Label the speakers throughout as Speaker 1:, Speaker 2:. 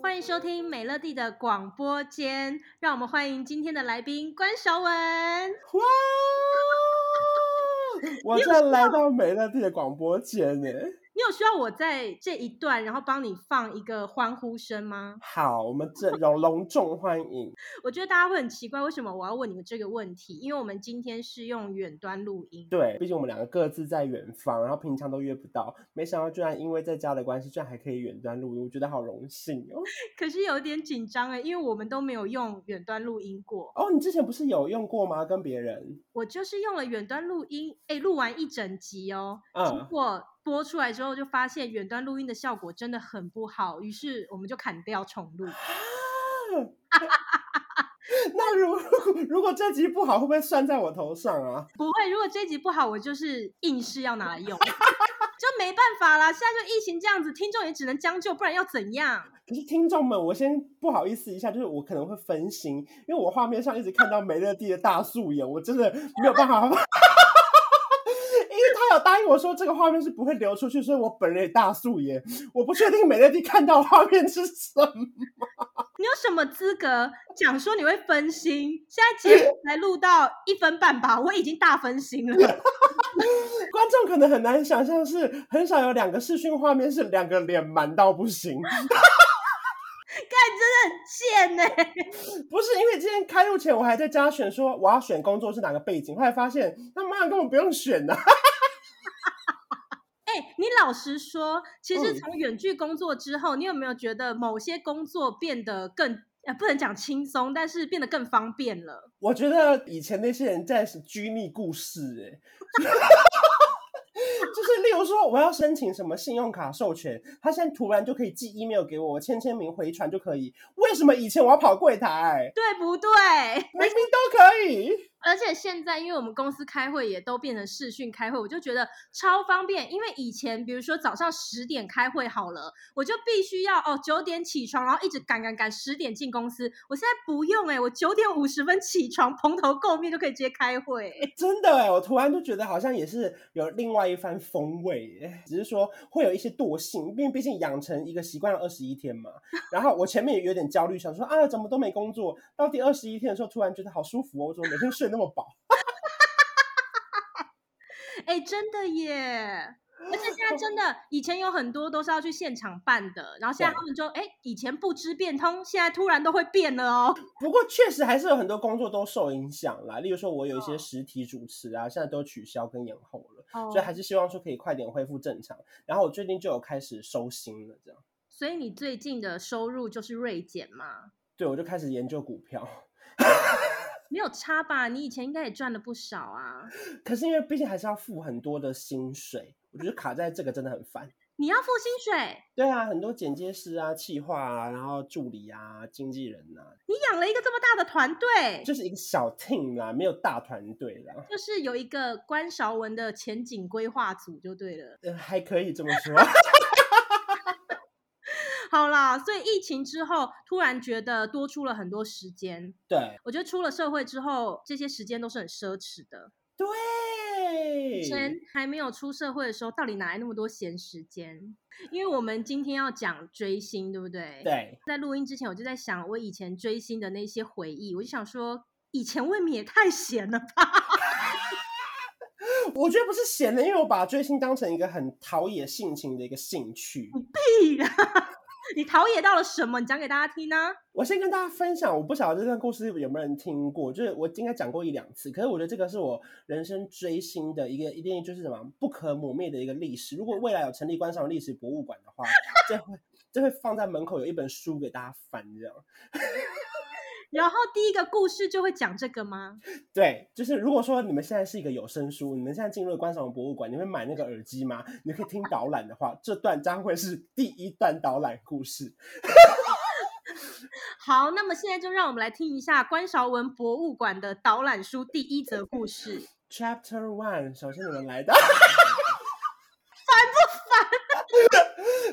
Speaker 1: 欢迎收听美乐蒂的广播间，让我们欢迎今天的来宾关韶文。哇！
Speaker 2: 我再来到美乐蒂的广播间呢。
Speaker 1: 需要我在这一段，然后帮你放一个欢呼声吗？
Speaker 2: 好，我们这种隆重欢迎。
Speaker 1: 我觉得大家会很奇怪，为什么我要问你们这个问题？因为我们今天是用远端录音。
Speaker 2: 对，毕竟我们两个各自在远方，然后平常都约不到，没想到居然因为在家的关系，居然还可以远端录音，我觉得好荣幸哦。
Speaker 1: 可是有点紧张哎，因为我们都没有用远端录音过。
Speaker 2: 哦，你之前不是有用过吗？跟别人？
Speaker 1: 我就是用了远端录音，哎，录完一整集哦，嗯、结果。播出来之后，就发现远端录音的效果真的很不好，于是我们就砍掉重录。
Speaker 2: 那如果如果这集不好，会不会算在我头上啊？
Speaker 1: 不会，如果这集不好，我就是硬是要拿来用，就没办法啦。现在就疫情这样子，听众也只能将就，不然要怎样？
Speaker 2: 可是听众们，我先不好意思一下，就是我可能会分心，因为我画面上一直看到美乐蒂的大素颜，我真的没有办法。答应我说这个画面是不会流出去，所以我本人也大素颜。我不确定美乐蒂看到画面是什么。
Speaker 1: 你有什么资格讲说你会分心？现在节目才录到一分半吧，我已经大分心了。
Speaker 2: 观众可能很难想象，是很少有两个视讯画面是两个脸满到不行。
Speaker 1: 干，真的很贱呢。
Speaker 2: 不是因为今天开录前我还在家选说我要选工作是哪个背景，后来发现他妈根本不用选呐。
Speaker 1: 你老实说，其实从远距工作之后，嗯，你有没有觉得某些工作变得更呃，不能讲轻松，但是变得更方便了？
Speaker 2: 我觉得以前那些人在是拘泥故事，哎，就是例如说我要申请什么信用卡授权，他现在突然就可以寄 email 给我，我签签名回传就可以。为什么以前我要跑柜台？
Speaker 1: 对不对？
Speaker 2: 明明都可以。
Speaker 1: 而且现在，因为我们公司开会也都变成视讯开会，我就觉得超方便。因为以前，比如说早上十点开会好了，我就必须要哦九点起床，然后一直赶赶赶十点进公司。我现在不用哎、欸，我九点五十分起床，蓬头垢面就可以直接开会。
Speaker 2: 真的哎，我突然就觉得好像也是有另外一番风味，只是说会有一些惰性，因为毕竟养成一个习惯了二十一天嘛。然后我前面也有点焦虑，想说啊怎么都没工作，到第二十一天的时候，突然觉得好舒服哦，我怎么每天睡。那么饱，
Speaker 1: 哎、欸，真的耶！而且现在真的，以前有很多都是要去现场办的，然后现在他们就，哎、欸，以前不知变通，现在突然都会变了哦。
Speaker 2: 不过确实还是有很多工作都受影响啦，例如说我有一些实体主持啊，现在都取消跟延后了，所以还是希望说可以快点恢复正常。然后我最近就有开始收心了，这样。
Speaker 1: 所以你最近的收入就是锐减吗？
Speaker 2: 对，我就开始研究股票。
Speaker 1: 没有差吧？你以前应该也赚了不少啊。
Speaker 2: 可是因为毕竟还是要付很多的薪水，我觉得卡在这个真的很烦。
Speaker 1: 你要付薪水？
Speaker 2: 对啊，很多剪接师啊、企划啊，然后助理啊、经纪人啊。
Speaker 1: 你养了一个这么大的团队？
Speaker 2: 就是一个小 team 啦，没有大团队啦。
Speaker 1: 就是有一个关韶文的前景规划组就对了。
Speaker 2: 呃，还可以这么说。
Speaker 1: 好啦，所以疫情之后，突然觉得多出了很多时间。
Speaker 2: 对，
Speaker 1: 我觉得出了社会之后，这些时间都是很奢侈的。
Speaker 2: 对，
Speaker 1: 以前还没有出社会的时候，到底哪来那么多闲时间？因为我们今天要讲追星，对不对？
Speaker 2: 对。
Speaker 1: 在录音之前，我就在想我以前追星的那些回忆，我就想说，以前未免也太闲了吧？
Speaker 2: 我觉得不是闲的，因为我把追星当成一个很陶冶性情的一个兴趣。
Speaker 1: 你屁啦！你陶冶到了什么？你讲给大家听呢？
Speaker 2: 我先跟大家分享，我不晓得这段故事有没有人听过，就是我应该讲过一两次。可是我觉得这个是我人生追星的一个一定就是什么不可磨灭的一个历史。如果未来有成立观赏历史博物馆的话，这会这会放在门口有一本书给大家翻这样。
Speaker 1: 然后第一个故事就会讲这个吗？
Speaker 2: 对，就是如果说你们现在是一个有声书，你们现在进入了观韶文博物馆，你会买那个耳机吗？你可以听导览的话，这段将会是第一段导览故事。
Speaker 1: 好，那么现在就让我们来听一下关韶文博物馆的导览书第一则故事。
Speaker 2: Chapter One，首先你们来的。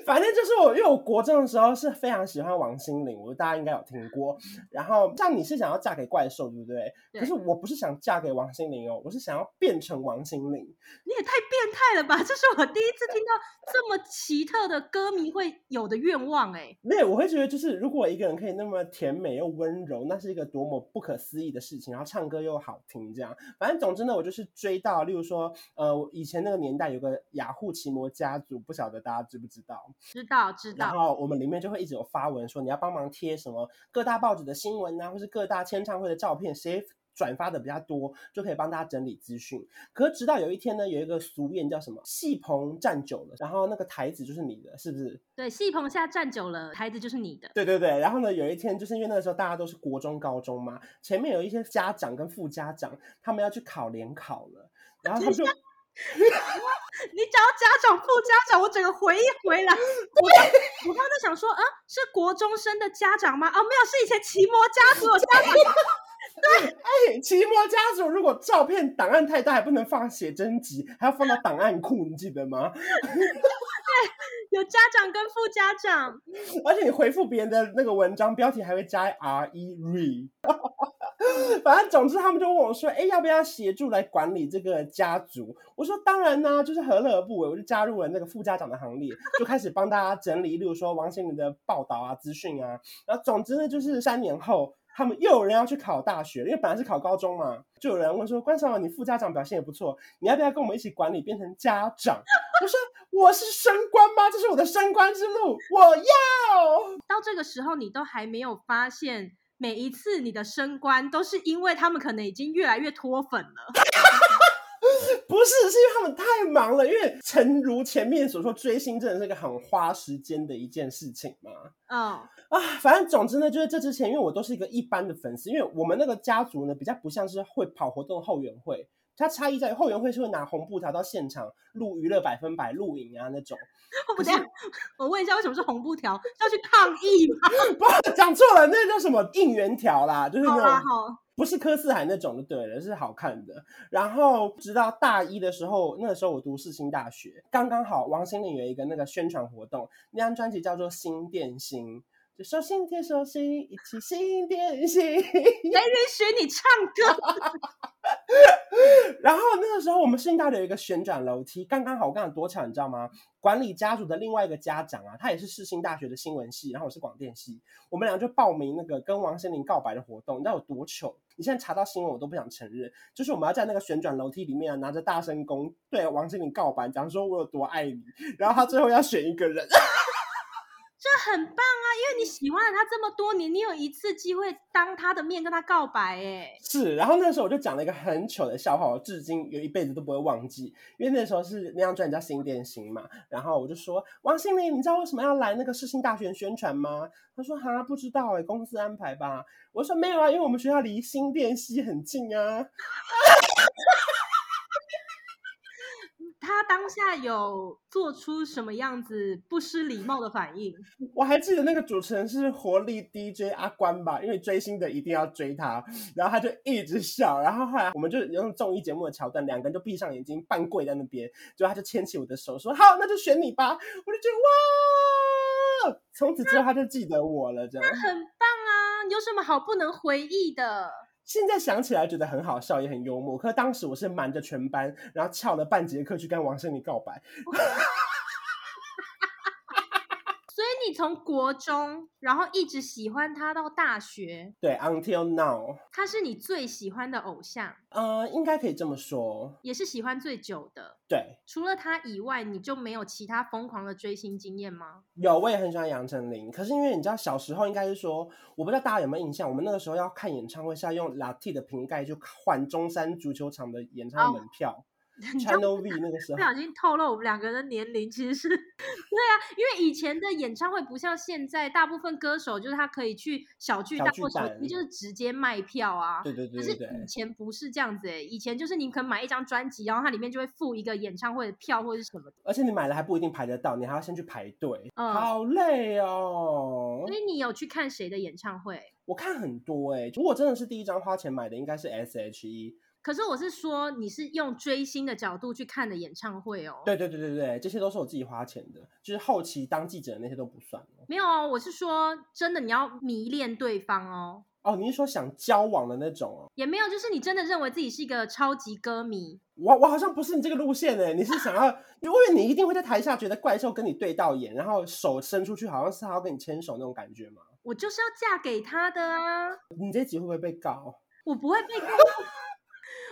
Speaker 2: 反正就是我，因为我国中的时候是非常喜欢王心凌，我大家应该有听过。然后像你是想要嫁给怪兽，对不对？对。可是我不是想嫁给王心凌哦，我是想要变成王心凌。
Speaker 1: 你也太变态了吧！这是我第一次听到这么奇特的歌迷会有的愿望哎。
Speaker 2: 没有，我会觉得就是如果一个人可以那么甜美又温柔，那是一个多么不可思议的事情。然后唱歌又好听，这样。反正总之呢，我就是追到，例如说，呃，以前那个年代有个雅虎奇摩家族，不晓得大家知不知道？
Speaker 1: 知道，知道。
Speaker 2: 然后我们里面就会一直有发文说，你要帮忙贴什么各大报纸的新闻啊，或是各大签唱会的照片，谁转发的比较多，就可以帮大家整理资讯。可是直到有一天呢，有一个俗谚叫什么“戏棚站久了”，然后那个台子就是你的，是不是？
Speaker 1: 对，戏棚下站久了，台子就是你的。
Speaker 2: 对对对。然后呢，有一天就是因为那个时候大家都是国中、高中嘛，前面有一些家长跟副家长，他们要去考联考了，然后他就。
Speaker 1: 你讲到家长、副家长，我整个回忆回来，我刚我刚刚在想说，啊，是国中生的家长吗？哦，没有，是以前奇摩家族的家长。对，
Speaker 2: 哎，奇摩家族如果照片档案太大，还不能放写真集，还要放到档案库，你记得吗？
Speaker 1: 对，有家长跟副家长，
Speaker 2: 而且你回复别人的那个文章标题还会加 R E re。反正总之，他们就问我说：“哎，要不要协助来管理这个家族？”我说：“当然呢、就是何乐而不为。”我就加入了那个副家长的行列，就开始帮大家整理，例如说王心凌的报道啊、资讯啊。然后总之呢，就是三年后，他们又有人要去考大学，因为本来是考高中嘛，就有人问说：“关韶文，你副家长表现也不错，你要不要跟我们一起管理，变成家长？” 我说：“我是升官吗？这是我的升官之路，我要。”
Speaker 1: 到这个时候，你都还没有发现。每一次你的升官都是因为他们可能已经越来越脱粉了，
Speaker 2: 不是，是因为他们太忙了。因为诚如前面所说，追星真的是一个很花时间的一件事情嘛。嗯、oh. 啊，反正总之呢，就是这之前，因为我都是一个一般的粉丝，因为我们那个家族呢，比较不像是会跑活动后援会。它差异在于后援会是会拿红布条到现场录娱乐百分百录影啊那种。
Speaker 1: 不对，我问一下，为什么是红布条？要去抗议吗？
Speaker 2: 不，讲错了，那叫什么应援条啦，就是那种，好，不是柯四海那种的，对了，是好看的。然后直到大一的时候，那个时候我读世新大学，刚刚好王心凌有一个那个宣传活动，那张专辑叫做《心电心》。就手心贴手心，一起心电心。没
Speaker 1: 人 学你唱歌。
Speaker 2: 然后那个时候，我们世新大学有一个旋转楼梯，刚刚好。我刚刚多巧，你知道吗？管理家族的另外一个家长啊，他也是世新大学的新闻系，然后我是广电系，我们俩就报名那个跟王心凌告白的活动。你知道有多糗？你现在查到新闻，我都不想承认。就是我们要在那个旋转楼梯里面啊，拿着大声公对王心凌告白，讲说我有多爱你。然后他最后要选一个人。
Speaker 1: 这很棒啊，因为你喜欢了他这么多年，你有一次机会当他的面跟他告白，哎，
Speaker 2: 是。然后那时候我就讲了一个很糗的笑话，我至今有一辈子都不会忘记。因为那时候是那张专辑叫《新电心》嘛，然后我就说王心凌，你知道为什么要来那个世新大学宣传吗？他说哈，不知道哎，公司安排吧。我说没有啊，因为我们学校离新店系很近啊。
Speaker 1: 他当下有做出什么样子不失礼貌的反应？
Speaker 2: 我还记得那个主持人是活力 DJ 阿关吧，因为追星的一定要追他，然后他就一直笑，然后后来我们就用综艺节目的桥段，两个人就闭上眼睛，半跪在那边，最后他就牵起我的手说：“好，那就选你吧。”我就觉得哇，从此之后他就记得我了，这样。
Speaker 1: 那很棒啊，有什么好不能回忆的？
Speaker 2: 现在想起来觉得很好笑，也很幽默。可当时我是瞒着全班，然后翘了半节课去跟王胜利告白。
Speaker 1: 从国中，然后一直喜欢他到大学，
Speaker 2: 对，until now，
Speaker 1: 他是你最喜欢的偶像，
Speaker 2: 呃，应该可以这么说，
Speaker 1: 也是喜欢最久的。
Speaker 2: 对，
Speaker 1: 除了他以外，你就没有其他疯狂的追星经验吗？
Speaker 2: 有，我也很喜欢杨丞琳。可是因为你知道，小时候应该是说，我不知道大家有没有印象，我们那个时候要看演唱会是要用 LATTE 的瓶盖就换中山足球场的演唱会门票。Oh. Channel V 那个时候不小
Speaker 1: 心透露我们两个人的年龄，其实是 对啊，因为以前的演唱会不像现在，大部分歌手就是他可以去小巨蛋或者你就是直接卖票啊。
Speaker 2: 对对对，对，对，
Speaker 1: 可是以前不是这样子诶、欸，以前就是你可能买一张专辑，然后它里面就会附一个演唱会的票或者是什么的。
Speaker 2: 而且你买了还不一定排得到，你还要先去排队，嗯，好累哦。
Speaker 1: 所以你有去看谁的演唱会？
Speaker 2: 我看很多诶、欸，如果真的是第一张花钱买的，应该是 S H E。
Speaker 1: 可是我是说，你是用追星的角度去看的演唱会哦。
Speaker 2: 对对对对对，这些都是我自己花钱的，就是后期当记者的那些都不算。
Speaker 1: 没有哦，我是说真的，你要迷恋对方哦。
Speaker 2: 哦，你是说想交往的那种哦？
Speaker 1: 也没有，就是你真的认为自己是一个超级歌迷。
Speaker 2: 我我好像不是你这个路线哎，你是想要，因为你一定会在台下觉得怪兽跟你对到眼，然后手伸出去，好像是他要跟你牵手那种感觉吗？
Speaker 1: 我就是要嫁给他的啊！
Speaker 2: 你这集会不会被告？
Speaker 1: 我不会被告，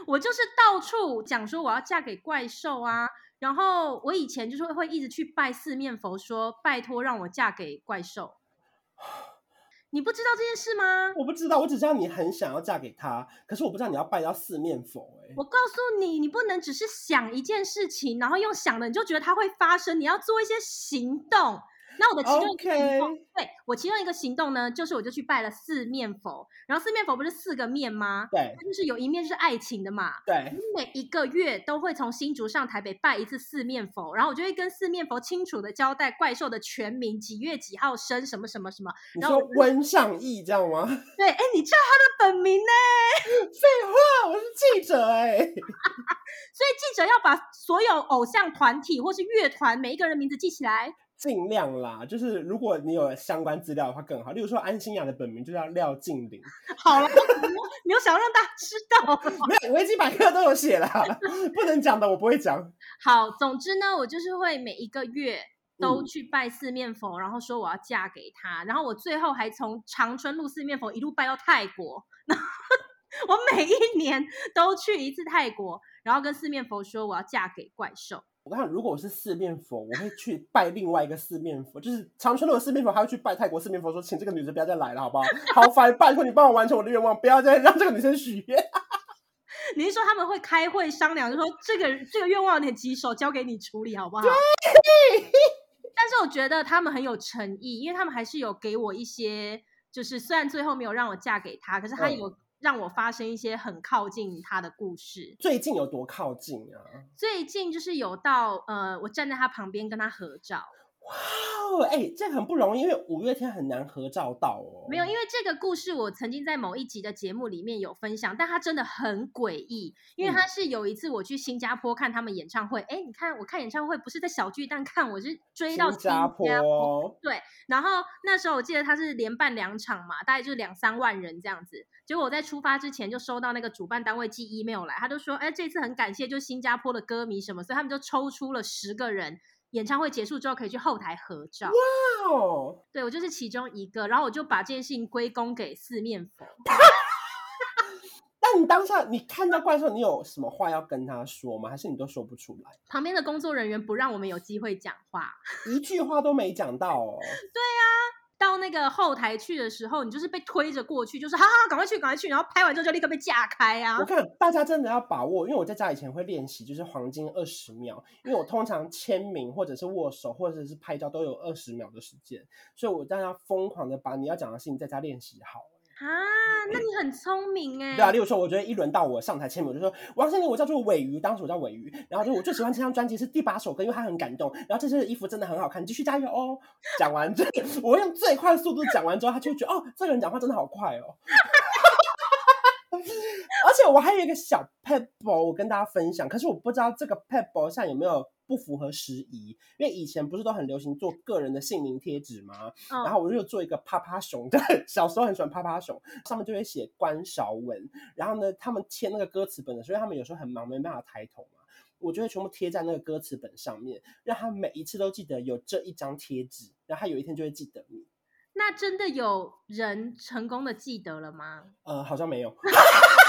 Speaker 1: 我就是到处讲说我要嫁给怪兽啊！然后我以前就是会一直去拜四面佛，说拜托让我嫁给怪兽。你不知道这件事吗？
Speaker 2: 我不知道，我只知道你很想要嫁给他，可是我不知道你要拜到四面佛欸。
Speaker 1: 我告诉你，你不能只是想一件事情，然后用想的你就觉得它会发生，你要做一些行动。那我的其中一个行动，Okay. 对，我其中一个行动呢，就是我就去拜了四面佛，然后四面佛不是四个面吗？
Speaker 2: 对，
Speaker 1: 就是有一面是爱情的嘛。
Speaker 2: 对，
Speaker 1: 每一个月都会从新竹上台北拜一次四面佛，然后我就会跟四面佛清楚的交代怪兽的全名，几月几号生，什么什么什么。
Speaker 2: 你说温尚义这样吗？
Speaker 1: 对，哎，你知道他的本名呢？
Speaker 2: 废话，我是记者哎。
Speaker 1: 所以记者要把所有偶像团体或是乐团每一个人名字记起来。
Speaker 2: 尽量啦，就是如果你有相关资料的话更好。例如说安心雅的本名就叫廖静玲。
Speaker 1: 好了，你又想要让大家知道？
Speaker 2: 没有，维基百科都有写了，不能讲的我不会讲。
Speaker 1: 好，总之呢，我就是会每一个月都去拜四面佛，嗯、然后说我要嫁给他，然后我最后还从长春路四面佛一路拜到泰国。我每一年都去一次泰国，然后跟四面佛说我要嫁给怪兽。
Speaker 2: 我看，如果我是四面佛，我会去拜另外一个四面佛，就是长春路的四面佛，还会去拜泰国四面佛，说请这个女生不要再来了，好不好？好烦，拜托你帮我完成我的愿望，不要再让这个女生许愿。
Speaker 1: 你是说他们会开会商量，就说这个这个愿望有点棘手，交给你处理好不好？
Speaker 2: 对。
Speaker 1: 但是我觉得他们很有诚意，因为他们还是有给我一些，就是虽然最后没有让我嫁给他，可是他有。嗯让我发生一些很靠近他的故事。
Speaker 2: 最近有多靠近啊？
Speaker 1: 最近就是有到呃，我站在他旁边跟他合照。
Speaker 2: 哇哦，哎、欸，这很不容易，因为五月天很难合照到哦。
Speaker 1: 没有，因为这个故事我曾经在某一集的节目里面有分享，但它真的很诡异，因为它是有一次我去新加坡看他们演唱会，哎、嗯，你看我看演唱会不是在小巨蛋看，我是追到新加坡。
Speaker 2: 新加坡。
Speaker 1: 对，然后那时候我记得他是连办两场嘛，大概就是两三万人这样子。结果我在出发之前就收到那个主办单位寄 email 来，他就说，哎，这次很感谢，就新加坡的歌迷什么，所以他们就抽出了十个人。演唱会结束之后可以去后台合照。
Speaker 2: 哇哦！
Speaker 1: 对，我就是其中一个，然后我就把这件事情归功给四面佛。
Speaker 2: 那你当下你看到怪兽，你有什么话要跟他说吗？还是你都说不出来？
Speaker 1: 旁边的工作人员不让我们有机会讲话，
Speaker 2: 一句话都没讲到哦。
Speaker 1: 对呀。到那个后台去的时候，你就是被推着过去，就是哈哈，赶快去，赶快去，然后拍完之后就立刻被架开啊！
Speaker 2: 我看大家真的要把握，因为我在家以前会练习，就是黄金二十秒，因为我通常签名或者是握手或者是拍照都有二十秒的时间，所以我大家疯狂的把你要讲的事情在家练习好。
Speaker 1: 啊，那你很聪明哎！
Speaker 2: 对啊，例如说，我觉得一轮到我上台签名，我就说王心凌，我叫做尾鱼，当时我叫尾鱼，然后就我最喜欢这张专辑是第八首歌，因为它很感动，然后这身衣服真的很好看，你继续加油哦！讲完这，我用最快速度讲完之后，他就觉得哦，这个人讲话真的好快哦。而且我还有一个小撇步，我跟大家分享，可是我不知道这个撇步上有没有。不符合时宜，因为以前不是都很流行做个人的姓名贴纸吗？嗯、然后我就做一个趴趴熊，对，小时候很喜欢趴趴熊，上面就会写关韶文。然后呢，他们签那个歌词本的，所以他们有时候很忙，没办法抬头嘛。我就会全部贴在那个歌词本上面，让他每一次都记得有这一张贴纸，然后他有一天就会记得你。
Speaker 1: 那真的有人成功的记得了吗？
Speaker 2: 呃，好像没有。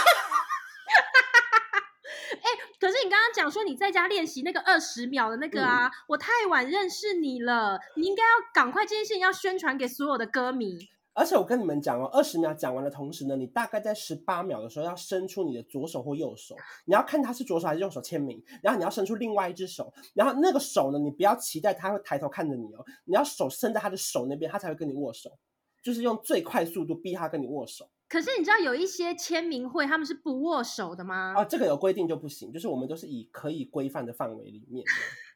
Speaker 1: 可是你刚刚讲说你在家练习那个二十秒的那个啊，嗯、我太晚认识你了，你应该要赶快这件事情要宣传给所有的歌迷。
Speaker 2: 而且我跟你们讲哦，二十秒讲完的同时呢，你大概在十八秒的时候要伸出你的左手或右手，你要看他是左手还是右手签名，然后你要伸出另外一只手，然后那个手呢，你不要期待他会抬头看着你哦，你要手伸在他的手那边，他才会跟你握手，就是用最快速度逼他跟你握手。
Speaker 1: 可是你知道有一些签名会他们是不握手的吗？
Speaker 2: 啊，这个有规定就不行，就是我们都是以可以规范的范围里面。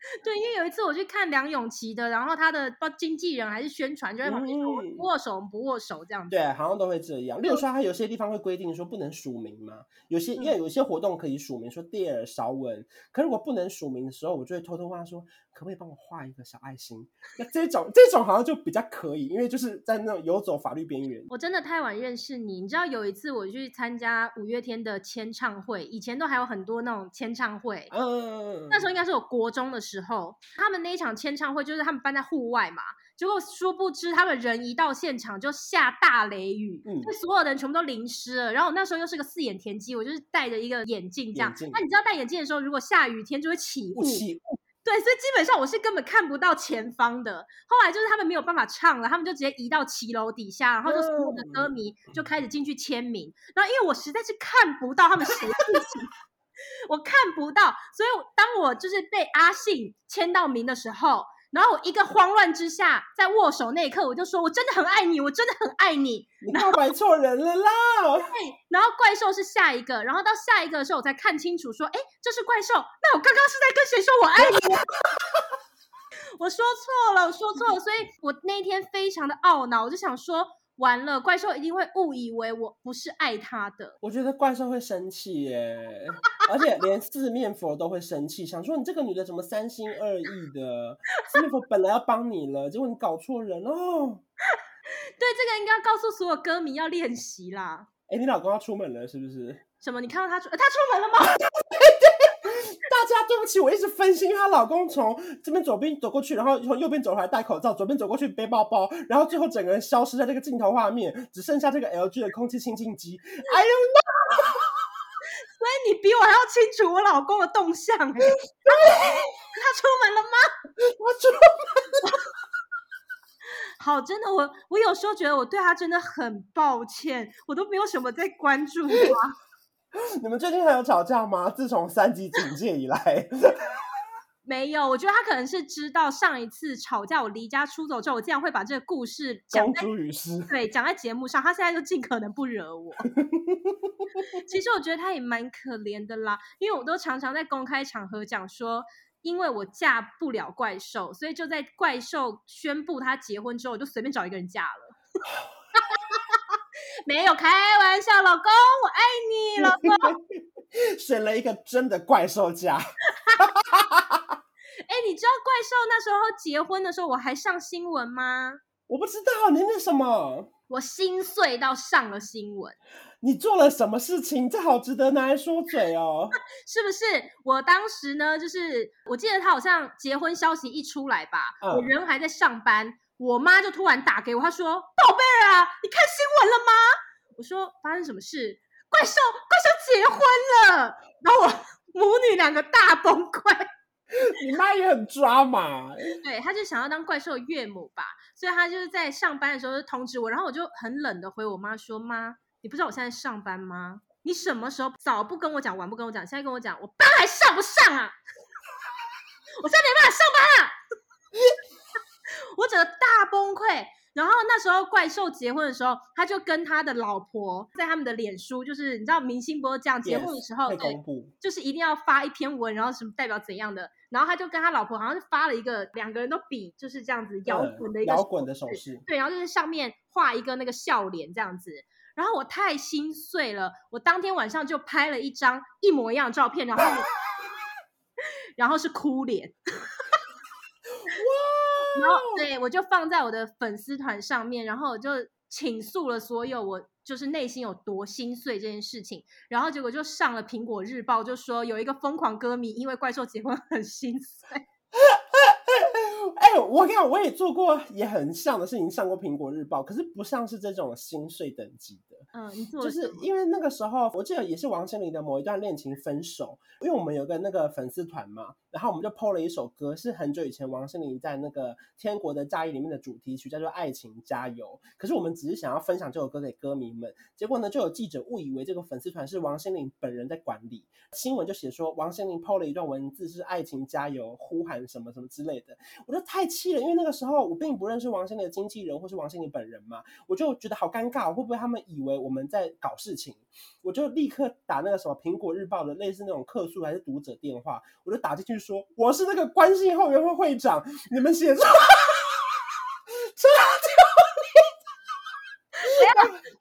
Speaker 1: 对，因为有一次我去看梁咏琪的，然后他的经纪人还是宣传，就在旁边说我们不握手，我们不握手这样子。
Speaker 2: 对，好像都会这样。例如说，他有些地方会规定说不能署名嘛，有些因为有些活动可以署名，说 Dear 韶文，可是如果不能署名的时候，我就会偷偷问他说，可不可以帮我画一个小爱心？那这种这种好像就比较可以，因为就是在那种游走法律边缘。
Speaker 1: 我真的太晚认识你，你知道有一次我去参加五月天的签唱会，以前都还有很多那种签唱会，嗯，那时候应该是我国中的时候，他们那一场签唱会就是他们办在户外嘛，结果殊不知他们人一到现场就下大雷雨，嗯，就所有的人全部都淋湿了。然后我那时候又是个四眼田鸡，我就是戴着一个眼镜这样。那你知道戴眼镜的时候，如果下雨天就会起雾。起雾对，所以基本上我是根本看不到前方的。后来就是他们没有办法唱了，他们就直接移到骑楼底下，然后就所有的歌迷就开始进去签名。然后因为我实在是看不到他们谁进去，我看不到，所以当我就是被阿信签到名的时候。然后我一个慌乱之下，在握手那一刻，我就说：“我真的很爱你，我真的很爱你。”
Speaker 2: 你告白错人了啦！
Speaker 1: 对，然后怪兽是下一个，然后到下一个的时候，我才看清楚，说：“哎，这是怪兽。”那我刚刚是在跟谁说我爱你？我说错了，我说错了，所以我那天非常的懊恼，我就想说。完了，怪兽一定会误以为我不是爱他的。
Speaker 2: 我觉得怪兽会生气耶，而且连四面佛都会生气，想说你这个女的怎么三心二意的？四面佛本来要帮你了，结果你搞错人哦。
Speaker 1: 对，这个应该要告诉所有歌迷要练习啦。
Speaker 2: 哎，你老公要出门了是不是？
Speaker 1: 什么？你看到他出？他出门了吗？
Speaker 2: 大家对不起，我一直分心，她老公从这边左边走过去，然后从右边走回来戴口罩，左边走过去背包包，然后最后整个人消失在这个镜头画面，只剩下这个 LG 的空气清净机。哎呦，
Speaker 1: 所以你比我还要清楚我老公的动向。他出门了吗？
Speaker 2: 我出门了。
Speaker 1: 好，真的，我我有时候觉得我对他真的很抱歉，我都没有什么在关注他。
Speaker 2: 你们最近还有吵架吗？自从三级警戒以来，
Speaker 1: 没有。我觉得他可能是知道上一次吵架，我离家出走之后，我竟然会把这个故事讲
Speaker 2: 公诸于世，
Speaker 1: 对，讲在节目上。他现在就尽可能不惹我。其实我觉得他也蛮可怜的啦，因为我都常常在公开场合讲说，因为我嫁不了怪兽，所以就在怪兽宣布他结婚之后，我就随便找一个人嫁了。没有开玩笑，老公，我爱你，老公。
Speaker 2: 选了一个真的怪兽嫁。哎、
Speaker 1: 欸，你知道怪兽那时候结婚的时候，我还上新闻吗？
Speaker 2: 我不知道，你那什么？
Speaker 1: 我心碎到上了新闻。
Speaker 2: 你做了什么事情？这好值得拿来说嘴哦。
Speaker 1: 是不是？我当时呢，就是我记得他好像结婚消息一出来吧，嗯、我人还在上班。我妈就突然打给我，她说：“宝贝儿啊，你看新闻了吗？”我说：“发生什么事？怪兽，怪兽结婚了。”然后我母女两个大崩溃。
Speaker 2: 你妈也很抓嘛。
Speaker 1: 对，她就想要当怪兽岳母吧，所以她就是在上班的时候就通知我，然后我就很冷的回我妈说：“妈，你不知道我现在上班吗？你什么时候早不跟我讲，晚不跟我讲，现在跟我讲，我班还上不上啊？我现在没办法上班啊！” 我整个大崩溃，然后那时候怪兽结婚的时候，他就跟他的老婆在他们的脸书，就是你知道明星不是这样，结婚的时候
Speaker 2: Yes,
Speaker 1: 对，就是一定要发一篇文，然后什么代表怎样的，然后他就跟他老婆好像是发了一个两个人都比就是这样子摇滚的一个
Speaker 2: 摇滚的手势，
Speaker 1: 对，然后就是上面画一个那个笑脸这样子，然后我太心碎了，我当天晚上就拍了一张一模一样的照片，然后 然后是哭脸。然后对，我就放在我的粉丝团上面，然后我就倾诉了所有我就是内心有多心碎这件事情，然后结果就上了苹果日报，就说有一个疯狂歌迷因为怪兽结婚很心碎。
Speaker 2: 哎，我跟你讲，我也做过也很像的事情，上过苹果日报，可是不像是这种心碎等级的。
Speaker 1: 嗯，你做
Speaker 2: 就是因为那个时候，我记得也是王心凌的某一段恋情分手，因为我们有个那个粉丝团嘛，然后我们就 PO 了一首歌，是很久以前王心凌在那个《天国的嫁衣》里面的主题曲，叫做《爱情加油》。可是我们只是想要分享这首歌给歌迷们，结果呢，就有记者误以为这个粉丝团是王心凌本人在管理，新闻就写说王心凌 PO 了一段文字是“爱情加油”，呼喊什么什么之类的，我就太气了，因为那个时候我并不认识王心凌的经纪人或是王心凌本人嘛，我就觉得好尴尬，会不会他们以为。为我们在搞事情，我就立刻打那个什么苹果日报的类似那种客诉还是读者电话，我就打进去说我是那个关系后援会会长，你们
Speaker 1: 写错！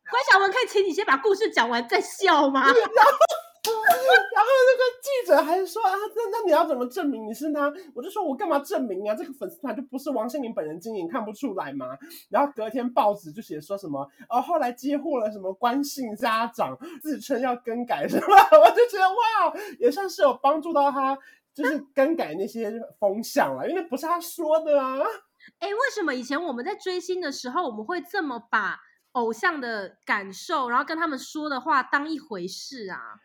Speaker 1: 关晓文可以请你先把故事讲完再笑吗？
Speaker 2: 然后那个记者还说啊，那那你要怎么证明你是他？我就说我干嘛证明啊？这个粉丝团就不是王心凌本人经营，看不出来吗？然后隔天报纸就写说什么哦，后来接获了什么关姓家长自称要更改什么，我就觉得哇，也算是有帮助到他，就是更改那些风向了，因为不是他说的啊。
Speaker 1: 哎，为什么以前我们在追星的时候，我们会这么把偶像的感受，然后跟他们说的话当一回事啊？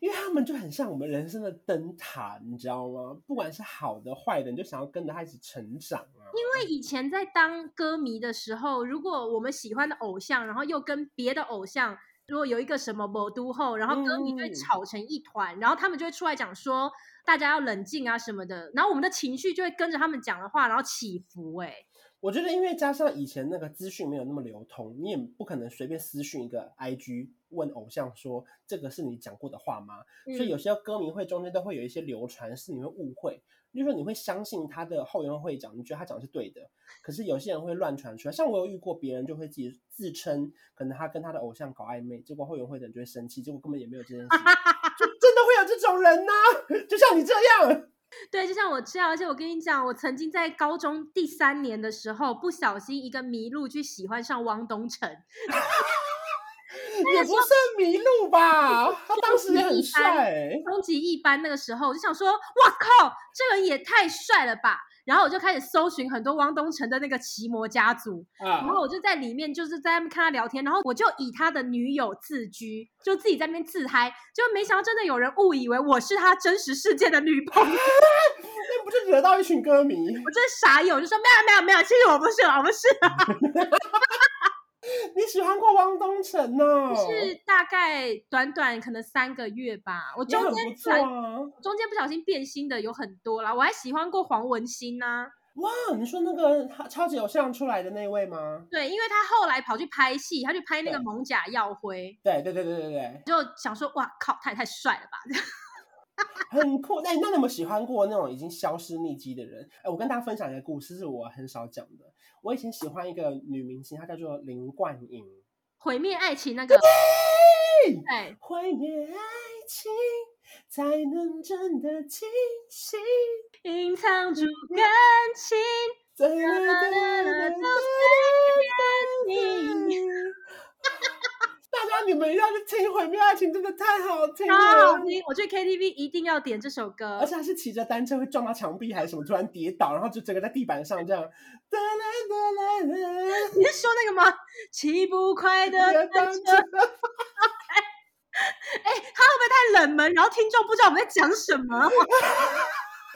Speaker 2: 因为他们就很像我们人生的灯塔，你知道吗？不管是好的坏的，你就想要跟着他一起成长啊。
Speaker 1: 因为以前在当歌迷的时候，如果我们喜欢的偶像，然后又跟别的偶像，如果有一个什么某都后，然后歌迷就会吵成一团，嗯、然后他们就会出来讲说大家要冷静啊什么的，然后我们的情绪就会跟着他们讲的话，然后起伏、欸。哎，
Speaker 2: 我觉得因为加上以前那个资讯没有那么流通，你也不可能随便私讯一个 IG。问偶像说：“这个是你讲过的话吗？”嗯、所以有些歌迷会中间都会有一些流传，是你会误会，例如说你会相信他的后援会会长，你觉得他讲的是对的，可是有些人会乱传出来。像我有遇过别人就会自己自称，可能他跟他的偶像搞暧昧，结果后援会的人就会生气，结果根本也没有这件事，就真的会有这种人呢、啊？就像你这样，
Speaker 1: 对，就像我这样。而且我跟你讲，我曾经在高中第三年的时候，不小心一个迷路去喜欢上汪东城。
Speaker 2: 也不算迷路吧，他当时也很帅。
Speaker 1: 终极一班那个时候，我就想说，哇靠，这人也太帅了吧！然后我就开始搜寻很多汪东城的那个奇摩家族，啊、然后我就在里面就是在那边看他聊天，然后我就以他的女友自居，就自己在那边自嗨，就没想到真的有人误以为我是他真实世界的女朋友，
Speaker 2: 那不就惹到一群歌迷？
Speaker 1: 我真的傻眼，我就说没有没有没有，其实我不是，我不是。
Speaker 2: 你喜欢过汪东城呢？
Speaker 1: 是大概短短可能三个月吧。我中间不错啊，中间不小心变心的有很多啦。我还喜欢过黄文兴呢、啊。
Speaker 2: 哇，你说那个超级偶像出来的那位吗？
Speaker 1: 对，因为他后来跑去拍戏，他去拍那个《蒙甲耀辉》。
Speaker 2: 对对对对对对，
Speaker 1: 就想说哇靠，他也太帅了吧！
Speaker 2: 很酷。那你那你有没有喜欢过那种已经消失匿迹的人？哎，我跟大家分享一个故事，是我很少讲的。我以前喜欢一个女明星，她叫做林冠英。
Speaker 1: 毁灭爱情那
Speaker 2: 个。对，毁灭爱情才能真的清醒，
Speaker 1: 隐藏住感情，
Speaker 2: 最美的都是你。大家你们要去听《毁灭爱情》，真的太好听了，
Speaker 1: 好好听！我去 KTV 一定要点这首歌，
Speaker 2: 而且还是骑着单车会撞到墙壁还是什么，突然跌倒，然后就整个在地板上这样。哒啦哒啦啦，
Speaker 1: 你是说那个吗？骑不快的单车。哎，他会不会太冷门？然后听众不知道我们在讲什么？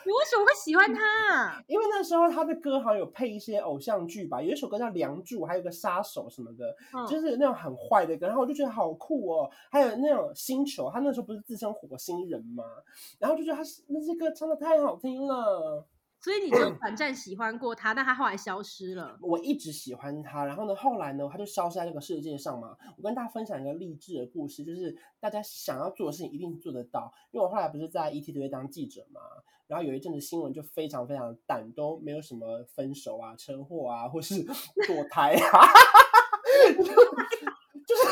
Speaker 1: 你为什么会喜欢他啊？
Speaker 2: 因为那时候他的歌好像有配一些偶像剧吧，有一首歌叫《梁祝》，还有个杀手什么的，嗯、就是那种很坏的歌。然后我就觉得好酷哦。还有那种星球，他那时候不是自称火星人吗？然后就觉得他那些歌唱的太好听了。
Speaker 1: 所以你就短暂喜欢过他，但他后来消失了。
Speaker 2: 我一直喜欢他，然后呢，后来呢，他就消失在这个世界上嘛。我跟大家分享一个励志的故事，就是大家想要做的事情一定做得到。因为我后来不是在 ETtoday 当记者嘛，然后有一阵子新闻就非常非常淡，都没有什么分手啊、车祸啊，或是 堕胎啊。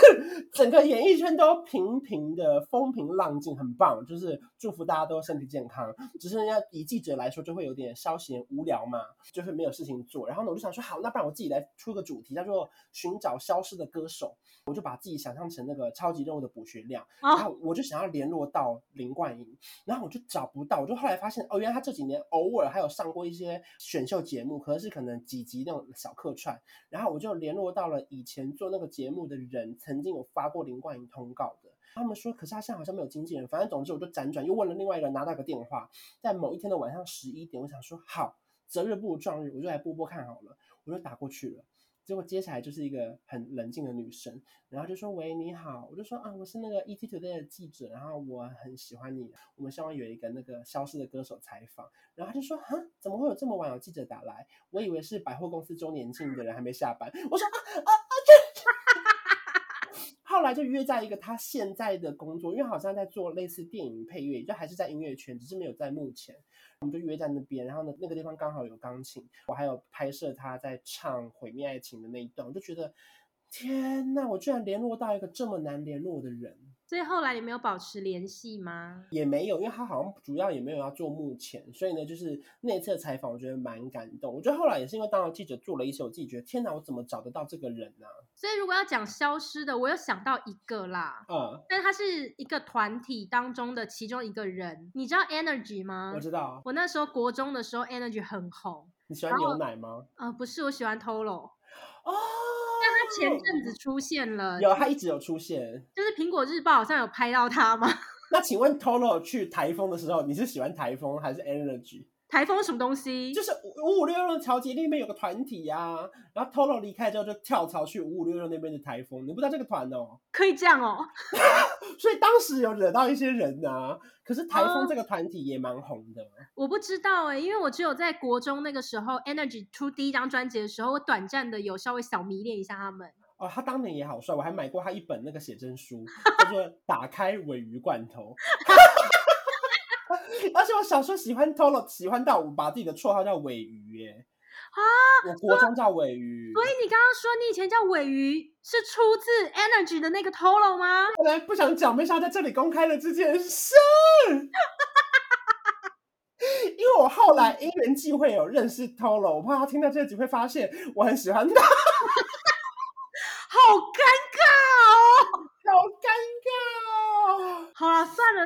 Speaker 2: 就 是整个演艺圈都平平的风平浪静，很棒。就是祝福大家都身体健康。只是要以记者来说，就会有点稍嫌无聊嘛，就是没有事情做。然后呢，我就想说，好，那不然我自己来出个主题，叫做寻找消失的歌手。我就把自己想象成那个超级任务的补学量，然后我就想要联络到林冠英，然后我就找不到。我就后来发现，哦，原来他这几年偶尔还有上过一些选秀节目，可是可能几集那种小客串。然后我就联络到了以前做那个节目的人。曾曾经有发过林冠英通告的，他们说，可是他现在好像没有经纪人。反正总之，我就辗转又问了另外一个人，拿到个电话，在某一天的晚上十一点，我想说好，择日不如撞日，我就来播播看好了，我就打过去了。结果接下来就是一个很冷静的女生，然后就说：“喂，你好。”我就说：“啊，我是那个 ETtoday 的记者，然后我很喜欢你，我们希望有一个那个消失的歌手采访。”然后他就说：“哈，怎么会有这么晚有记者打来？我以为是百货公司周年庆的人还没下班。”我说：“啊啊！”。后来就约在一个他现在的工作，因为好像在做类似电影配乐，就还是在音乐圈，只是没有在幕前。我们就约在那边，然后呢，那个地方刚好有钢琴，我还有拍摄他在唱《毁灭爱情》的那一段，我就觉得天哪，我居然联络到一个这么难联络的人。
Speaker 1: 所以后来你没有保持联系吗？
Speaker 2: 也没有，因为他好像主要也没有要做幕前，所以呢，就是那次采访，我觉得蛮感动。我觉得后来也是因为当了记者，做了一些，我自己觉得天哪，我怎么找得到这个人呢、啊？
Speaker 1: 所以如果要讲消失的，我有想到一个啦，嗯，但他是一个团体当中的其中一个人。你知道 Energy 吗？
Speaker 2: 我知道，
Speaker 1: 我那时候国中的时候，Energy 很红。
Speaker 2: 你喜欢牛奶吗？
Speaker 1: 呃，不是，我喜欢 Tolo。
Speaker 2: 哦。
Speaker 1: 前阵子出现了，
Speaker 2: 有他一直有出现，
Speaker 1: 就是苹果日报好像有拍到他吗？
Speaker 2: 那请问 Tolo 去台风的时候，你是喜欢台风还是 Energy？
Speaker 1: 台风什么东西？
Speaker 2: 就是五五六六调节那边有个团体啊，然后 Tolo 离开之后就跳槽去五五六六那边的台风，你不知道这个团哦？
Speaker 1: 可以这样哦，
Speaker 2: 所以当时有惹到一些人啊。可是台风这个团体也蛮红的。
Speaker 1: 嗯，我不知道哎，因为我只有在国中那个时候，Energy 出第一张专辑的时候，我短暂的有稍微小迷恋一下他们。
Speaker 2: 哦，他当年也好帅，我还买过他一本那个写真书，叫做《打开尾鱼罐头》。而且我小时候喜欢 Tolo，喜欢到我把自己的绰号叫尾鱼耶。
Speaker 1: 啊，
Speaker 2: 我国中叫尾鱼。
Speaker 1: 所以你刚刚说你以前叫尾鱼，是出自 Energy 的那个 Tolo 吗？
Speaker 2: 本来不想讲，没想到在这里公开了这件事。因为我后来因缘际会有认识 Tolo，我怕他听到这集会发现我很喜欢他。
Speaker 1: 好尴尬哦，
Speaker 2: 好尴尬哦。
Speaker 1: 好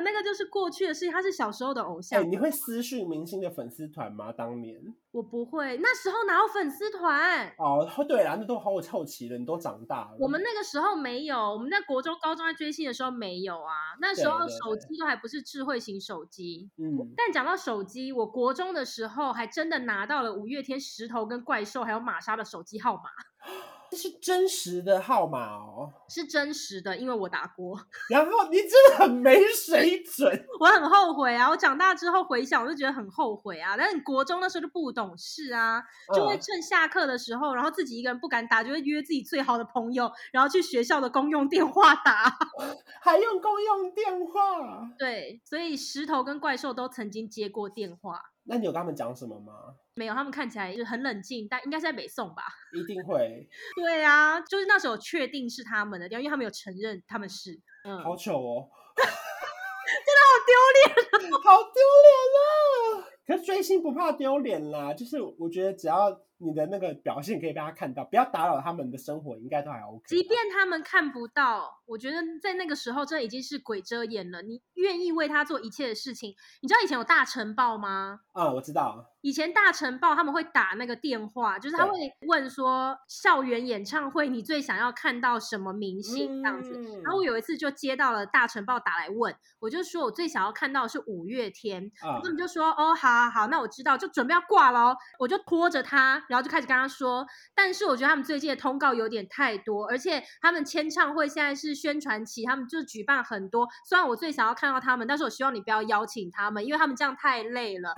Speaker 1: 了，那个就是过去的事情。他是小时候的偶像。
Speaker 2: 欸，你会私讯明星的粉丝团吗？当年
Speaker 1: 我不会，那时候哪有粉丝团？
Speaker 2: 哦，对啊，那都好凑齐了，你都长大了。
Speaker 1: 我们那个时候没有，我们在国中、高中在追星的时候没有啊。那时候手机都还不是智慧型手机。嗯。但讲到手机，我国中的时候还真的拿到了五月天、石头跟怪兽还有玛莎的手机号码。
Speaker 2: 这是真实的号码哦，
Speaker 1: 是真实的，因为我打过。
Speaker 2: 然后你真的很没水准，
Speaker 1: 我很后悔啊！我长大之后回想，我就觉得很后悔啊。但是你国中那时候就不懂事啊，就会趁下课的时候，然后自己一个人不敢打，就会约自己最好的朋友，然后去学校的公用电话打，
Speaker 2: 还用公用电话。
Speaker 1: 对，所以石头跟怪兽都曾经接过电话。
Speaker 2: 那你有跟他们讲什么吗？
Speaker 1: 没有，他们看起来就很冷静，但应该是在北宋吧？
Speaker 2: 一定会。
Speaker 1: 对啊，就是那时候确定是他们的，因为他们有承认他们是。嗯，
Speaker 2: 好糗哦，
Speaker 1: 真的好丢脸，
Speaker 2: 好丢脸啊！可是追星不怕丢脸啦，就是我觉得只要。你的那个表现可以被他看到，不要打扰他们的生活，应该都还 OK。
Speaker 1: 即便他们看不到，我觉得在那个时候，这已经是鬼遮眼了。你愿意为他做一切的事情，你知道以前有大晨报吗？
Speaker 2: 啊、嗯，我知道。
Speaker 1: 以前大晨报他们会打那个电话，就是他会问说校园演唱会你最想要看到什么明星这样子。嗯、然后我有一次就接到了大晨报打来问，我就说我最想要看到的是五月天，他们、嗯、就说哦，好好好，那我知道，就准备要挂了，我就拖着他。然后就开始跟他说，但是我觉得他们最近的通告有点太多，而且他们签唱会现在是宣传期，他们就举办很多。虽然我最想要看到他们，但是我希望你不要邀请他们，因为他们这样太累了。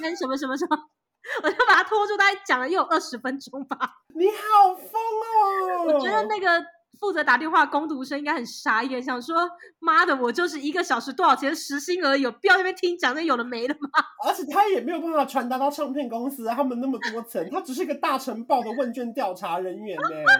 Speaker 1: 跟什么什么什么，我就把他拖住，大概讲了又有二十分钟吧。
Speaker 2: 你好疯哦！
Speaker 1: 我觉得那个。负责打电话的工读生应该很傻眼，想说：“妈的，我就是一个小时多少钱时薪而已，有必要那边听讲那有的没的吗？”
Speaker 2: 而且他也没有办法传达到唱片公司，啊他们那么多层，他只是一个大晨报的问卷调查人员呢。对
Speaker 1: 啊，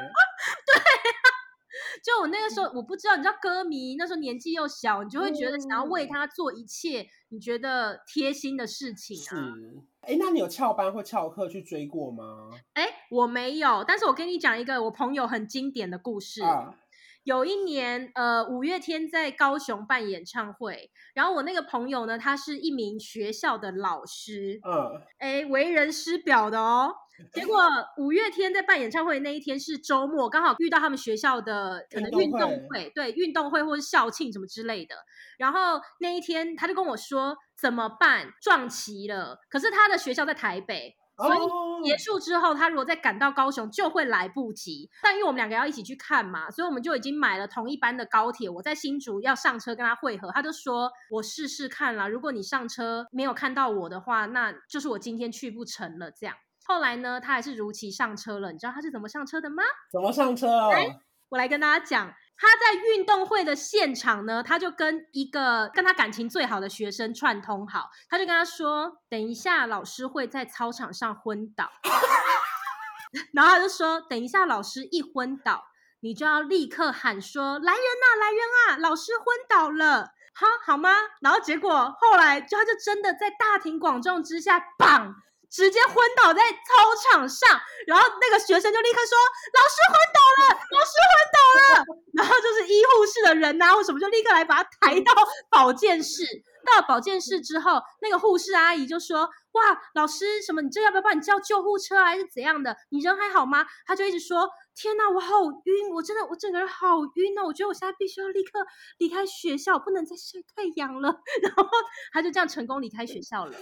Speaker 1: 就我那个时候，我不知道，你知道歌迷那时候年纪又小，你就会觉得想要为他做一切你觉得贴心的事情啊。
Speaker 2: 是。哎，那你有翘班或翘课去追过吗？
Speaker 1: 哎，我没有，但是我跟你讲一个我朋友很经典的故事。啊、有一年，呃，五月天在高雄办演唱会，然后我那个朋友呢，他是一名学校的老师，嗯，哎，为人师表的哦。结果五月天在办演唱会那一天是周末，刚好遇到他们学校的可能运动会，对，运动会或是校庆什么之类的。然后那一天他就跟我说怎么办，撞齐了。可是他的学校在台北，所以结束之后他如果再赶到高雄就会来不及。但因为我们两个要一起去看嘛，所以我们就已经买了同一班的高铁。我在新竹要上车跟他会合，他就说我试试看啦，如果你上车没有看到我的话，那就是我今天去不成了这样。后来呢，他还是如期上车了。你知道他是怎么上车的吗？
Speaker 2: 怎么上车？
Speaker 1: 来，我来跟大家讲。他在运动会的现场呢，他就跟一个跟他感情最好的学生串通好，他就跟他说：“等一下，老师会在操场上昏倒。”然后他就说：“等一下，老师一昏倒，你就要立刻喊说：‘来人呐，来人啊！老师昏倒了。’好，好吗？”然后结果后来就他就真的在大庭广众之下，砰！直接昏倒在操场上，然后那个学生就立刻说：“老师昏倒了，老师昏倒了。”然后就是医护室的人呐、啊，或什么就立刻来把他抬到保健室。到了保健室之后，那个护士阿姨就说：“哇，老师，什么？你这要不要帮你叫救护车还是怎样的？你人还好吗？”他就一直说：“天哪，我好晕，我真的，我整个人好晕哦！我觉得我现在必须要立刻离开学校，不能再晒太阳了。”然后他就这样成功离开学校了。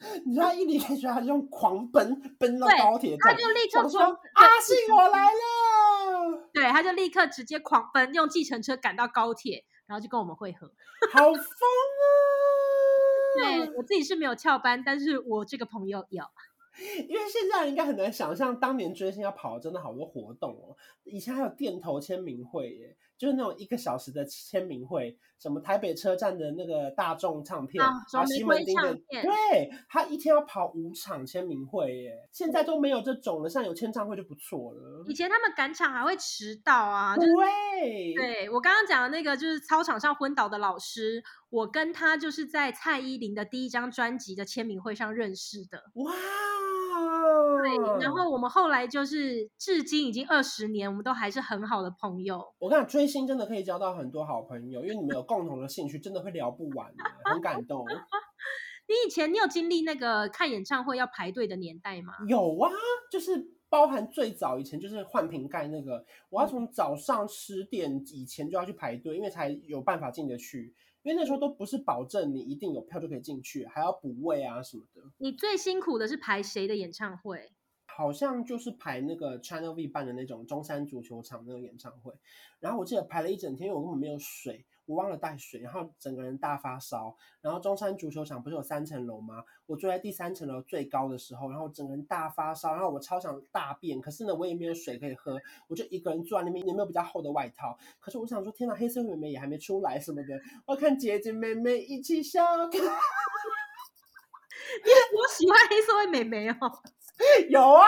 Speaker 2: 你知道他一离开学校，他就用狂奔奔到高铁站，
Speaker 1: 他就立刻
Speaker 2: 说：“阿信，我来了。”
Speaker 1: 对，他就立刻直接狂奔，用计程车赶到高铁，然后就跟我们会合。
Speaker 2: 好疯啊！
Speaker 1: 对，我自己是没有翘班，但是我这个朋友有。
Speaker 2: 因为现在应该很难想象，当年追星要跑的真的好多活动哦。以前还有店头签名会耶，就是那种一个小时的签名会，什么台北车站的那个大众唱片，啊、然后西门町的，对，他一天要跑五场签名会耶。现在都没有这种了，像有签唱会就不错了。
Speaker 1: 以前他们赶场还会迟到啊，
Speaker 2: 对，
Speaker 1: 对我刚刚讲的那个就是操场上昏倒的老师，我跟他就是在蔡依林的第一张专辑的签名会上认识的。
Speaker 2: 哇！
Speaker 1: 对，然后我们后来就是至今已经二十年，我们都还是很好的朋友。
Speaker 2: 我跟你讲，追星真的可以交到很多好朋友，因为你们有共同的兴趣，真的会聊不完，很感动。
Speaker 1: 你以前你有经历那个看演唱会要排队的年代吗？
Speaker 2: 有啊，就是包含最早以前就是换瓶盖那个，我要从早上十点以前就要去排队，因为才有办法进得去。因为那时候都不是保证你一定有票就可以进去，还要补位啊什么的。
Speaker 1: 你最辛苦的是排谁的演唱会？
Speaker 2: 好像就是排那个 Channel V 办的那种中山足球场那种演唱会，然后我记得排了一整天，因为我根本没有水。我忘了带水，然后整个人大发烧。然后中山足球场不是有三层楼吗？我坐在第三层楼最高的时候，然后整个人大发烧，然后我超想大便，可是呢，我也没有水可以喝，我就一个人坐在那边，也没有比较厚的外套。可是我想说，天哪，黑色妹妹也还没出来什么的，我看姐姐妹妹一起笑。你我
Speaker 1: 喜欢黑涩妹妹哦，
Speaker 2: 有啊。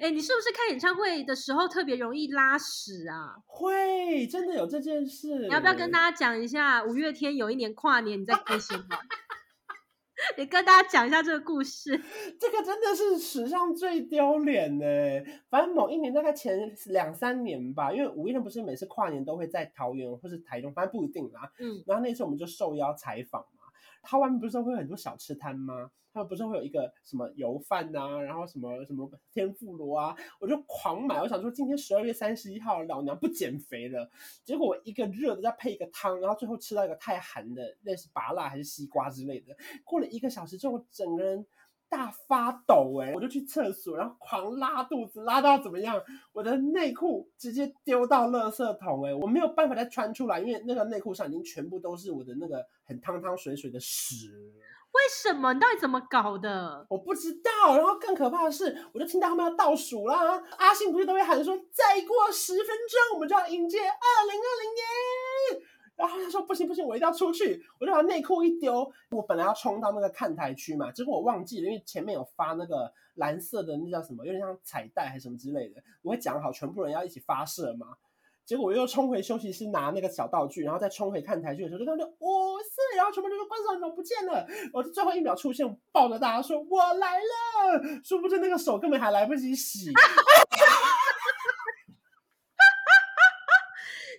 Speaker 1: 哎，你是不是看演唱会的时候特别容易拉屎啊？
Speaker 2: 会，真的有这件事。
Speaker 1: 你要不要跟大家讲一下五月天有一年跨年你在开心吗？你跟大家讲一下这个故事。
Speaker 2: 这个真的是史上最丢脸的。反正某一年大概前两三年吧，因为五月天不是每次跨年都会在桃园或是台中，反正不一定啦。嗯。然后那次我们就受邀采访。它外面不是会有很多小吃摊吗？他们不是会有一个什么油饭啊，然后什么什么天妇罗啊，我就狂买。我想说今天十二月三十一号，老娘不减肥了。结果我一个热的再配一个汤，然后最后吃到一个太寒的，那是拔辣还是西瓜之类的。过了一个小时之后，整个人。大发抖哎、欸，我就去厕所，然后狂拉肚子，拉到怎么样？我的内裤直接丢到垃圾桶哎、欸，我没有办法再穿出来，因为那个内裤上已经全部都是我的那个很汤汤水水的屎。
Speaker 1: 为什么？你到底怎么搞的？
Speaker 2: 我不知道。然后更可怕的是，我就听到他们要倒数啦，阿信不是都会喊说，再过十分钟我们就要迎接二零二零年。然后他说不行不行，我一定要出去，我就把内裤一丢。我本来要冲到那个看台区嘛，结果我忘记了，因为前面有发那个蓝色的那叫什么，有点像彩带还是什么之类的。我会讲好，全部人要一起发射嘛。结果我又冲回休息室拿那个小道具，然后再冲回看台区的时候，就看到哇塞，然后全部人都说关少怎么不见了？我最后一秒出现，抱着大家说我来了，殊不知那个手根本还来不及洗。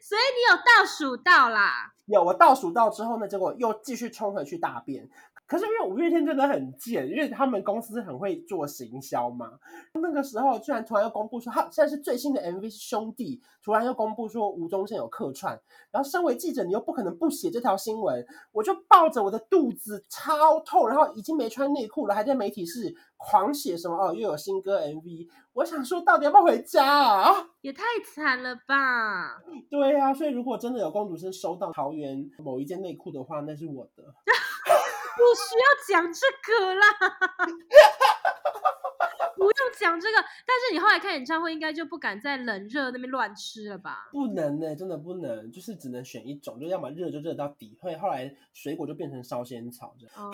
Speaker 1: 所以你有倒数到啦？
Speaker 2: 有，我倒数到之后呢，结果又继续冲回去大便。可是因为五月天真的很贱，因为他们公司很会做行销嘛。那个时候居然突然又公布说，他现在是最新的 MV 兄弟，突然又公布说吴宗宪有客串。然后身为记者，你又不可能不写这条新闻，我就抱着我的肚子超痛，然后已经没穿内裤了，还在媒体室狂写什么哦，又有新歌 MV。我想说，到底要不要回家啊？
Speaker 1: 也太惨了吧！
Speaker 2: 对呀、啊，所以如果真的有公主生收到桃园某一件内裤的话，那是我的。
Speaker 1: 不需要讲这个啦，不用讲这个。但是你后来看演唱会，应该就不敢在冷热那边乱吃了吧？
Speaker 2: 不能呢、欸，真的不能，就是只能选一种，就要么热就热到底，会后来水果就变成烧仙草这样。哦、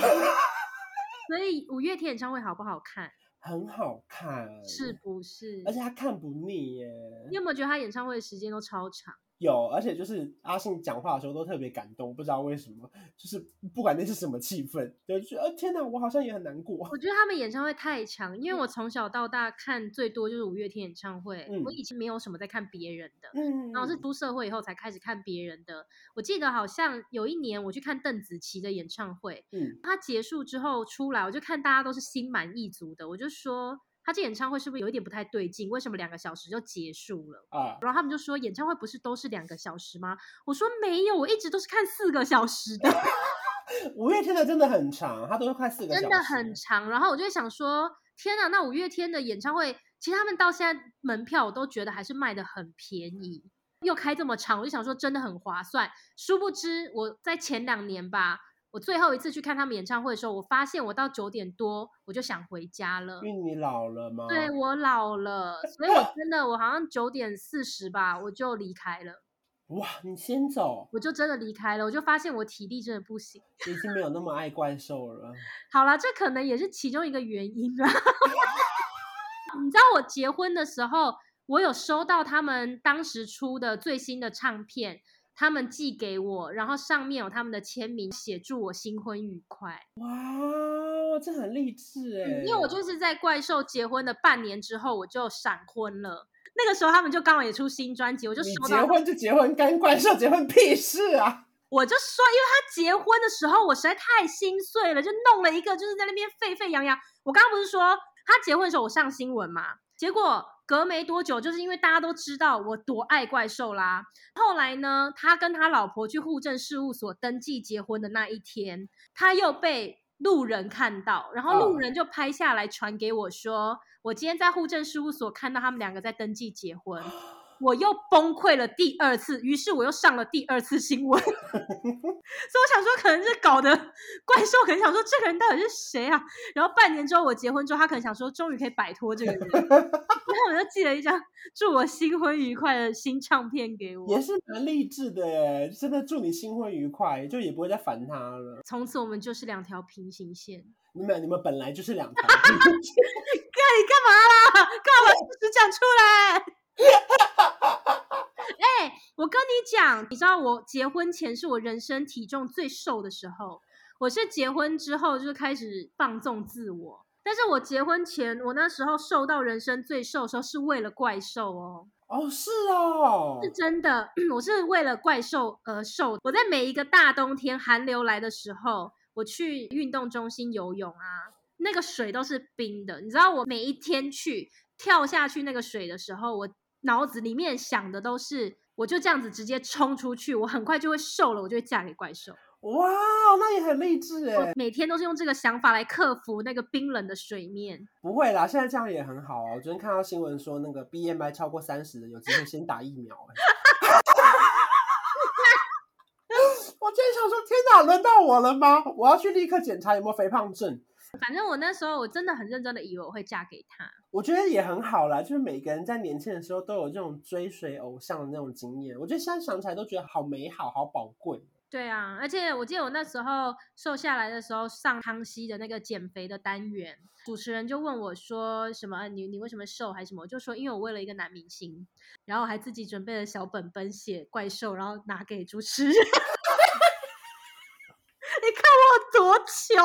Speaker 1: 所以五月天演唱会好不好看？
Speaker 2: 很好看，
Speaker 1: 是不是？
Speaker 2: 而且他看不腻耶。
Speaker 1: 你有没有觉得他演唱会的时间都超长？
Speaker 2: 有，而且就是阿信讲话的时候都特别感动，不知道为什么，就是不管那是什么气氛，就觉得呃天哪，我好像也很难过。
Speaker 1: 我觉得他们演唱会太强，因为我从小到大看最多就是五月天演唱会，嗯、我以前没有什么在看别人的，嗯，然后是出社会以后才开始看别人的。我记得好像有一年我去看邓紫棋的演唱会，嗯，他结束之后出来，我就看大家都是心满意足的，我就说。他这演唱会是不是有一点不太对劲？为什么两个小时就结束了？啊！然后他们就说演唱会不是都是两个小时吗？我说没有，我一直都是看四个小时的。
Speaker 2: 五月天的真的很长，他都是快四个小时，
Speaker 1: 真的很长。然后我就想说，天哪！那五月天的演唱会，其实他们到现在门票我都觉得还是卖的很便宜，又开这么长，我就想说真的很划算。殊不知我在前两年吧。我最后一次去看他们演唱会的时候，我发现我到九点多我就想回家了。
Speaker 2: 因为你老了吗？
Speaker 1: 对，我老了，所以我 真的我好像九点四十吧，我就离开了。
Speaker 2: 哇，你先走，
Speaker 1: 我就真的离开了，我就发现我体力真的不行，
Speaker 2: 已经没有那么爱怪兽了。
Speaker 1: 好了，这可能也是其中一个原因吧。你知道我结婚的时候，我有收到他们当时出的最新的唱片。他们寄给我，然后上面有他们的签名，写祝我新婚愉快。
Speaker 2: 哇，这很励志哎！
Speaker 1: 因为我就是在怪兽结婚的半年之后，我就闪婚了。那个时候他们就刚好也出新专辑，我就说
Speaker 2: 结婚就结婚，跟怪兽结婚 屁事啊！
Speaker 1: 我就说，因为他结婚的时候，我实在太心碎了，就弄了一个，就是在那边沸沸扬扬。我刚刚不是说他结婚的时候我上新闻嘛？结果。隔没多久，就是因为大家都知道我多爱怪兽啦。后来呢，他跟他老婆去户政事务所登记结婚的那一天，他又被路人看到，然后路人就拍下来传给我说，说、oh. 我今天在户政事务所看到他们两个在登记结婚。我又崩溃了第二次，于是我又上了第二次新闻，所以我想说，可能是搞得怪兽，可能想说这个人到底是谁啊？然后半年之后我结婚之后，他可能想说，终于可以摆脱这个人，然后我就寄了一张祝我新婚愉快的新唱片给我，
Speaker 2: 也是蛮励志的耶，真的祝你新婚愉快，就也不会再烦他了。
Speaker 1: 从此我们就是两条平行线，
Speaker 2: 你们你们本来就是两条平行线，
Speaker 1: 哥你干嘛啦？干嘛事实讲出来？哎、欸，我跟你讲，你知道我结婚前是我人生体重最瘦的时候，我是结婚之后就开始放纵自我。但是我结婚前，我那时候瘦到人生最瘦的时候，是为了怪兽哦。
Speaker 2: 哦，是哦，
Speaker 1: 是真的，我是为了怪兽而瘦。我在每一个大冬天寒流来的时候，我去运动中心游泳啊，那个水都是冰的。你知道，我每一天去跳下去那个水的时候，我。脑子里面想的都是，我就这样子直接冲出去，我很快就会瘦了，我就会嫁给怪兽。
Speaker 2: 哇，那也很励志哎！
Speaker 1: 每天都是用这个想法来克服那个冰冷的水面。
Speaker 2: 不会啦，现在这样也很好啊。我昨天看到新闻说，那个 BMI 超过三十的有机会先打疫苗。我今天想说，天哪，轮到我了吗？我要去立刻检查有没有肥胖症。
Speaker 1: 反正我那时候我真的很认真的以为我会嫁给他，
Speaker 2: 我觉得也很好啦。就是每个人在年轻的时候都有这种追随偶像的那种经验，我觉得现在想起来都觉得好美好，好宝贵。
Speaker 1: 对啊，而且我记得我那时候瘦下来的时候上康熙的那个减肥的单元，主持人就问我说什么？你你为什么瘦还是什么？我就说因为我为了一个男明星，然后我还自己准备了小本本写怪兽，然后拿给主持人。你看我多穷。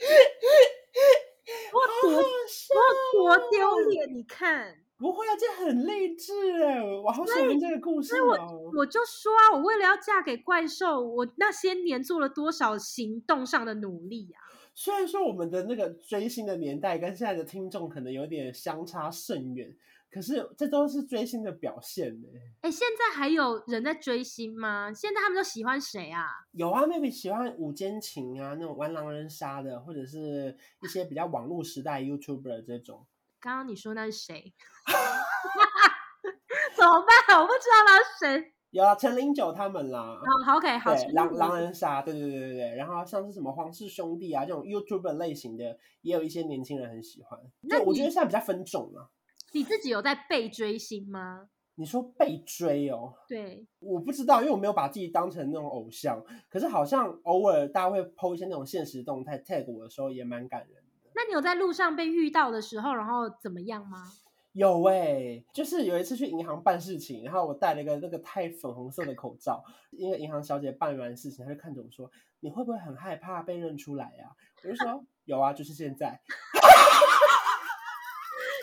Speaker 1: 我多我多丢脸！你看，
Speaker 2: 不会啊，这很励志哎，我好喜欢这个故事哦。
Speaker 1: 我我就说啊，我为了要嫁给怪兽，我那些年做了多少行动上的努力啊！
Speaker 2: 虽然说我们的那个追星的年代跟现在的听众可能有点相差甚远。可是这都是追星的表现呢。
Speaker 1: 哎，现在还有人在追星吗？现在他们都喜欢谁啊？
Speaker 2: 有啊，maybe 喜欢五间情啊，那种玩狼人杀的，或者是一些比较网络时代 YouTuber 这种。
Speaker 1: 刚刚你说那是谁？怎么办？我不知道那是谁。
Speaker 2: 有啊，陈零九他们啦。
Speaker 1: 哦，好，OK，好。
Speaker 2: 狼狼人杀，对对对对对。然后像是什么皇室兄弟啊这种 YouTuber 类型的，也有一些年轻人很喜欢。那我觉得现在比较分种啊。
Speaker 1: 你自己有在被追星吗？
Speaker 2: 你说被追哦？
Speaker 1: 对，
Speaker 2: 我不知道，因为我没有把自己当成那种偶像。可是好像偶尔大家会 po 一些那种现实动态 tag 我的时候，也蛮感人的。
Speaker 1: 那你有在路上被遇到的时候，然后怎么样吗？
Speaker 2: 有哎、欸，就是有一次去银行办事情，然后我戴了一个那个太粉红色的口罩，因为银行小姐办完事情，她就看着我说：“你会不会很害怕被认出来呀、啊？”我就说：“有啊，就是现在。”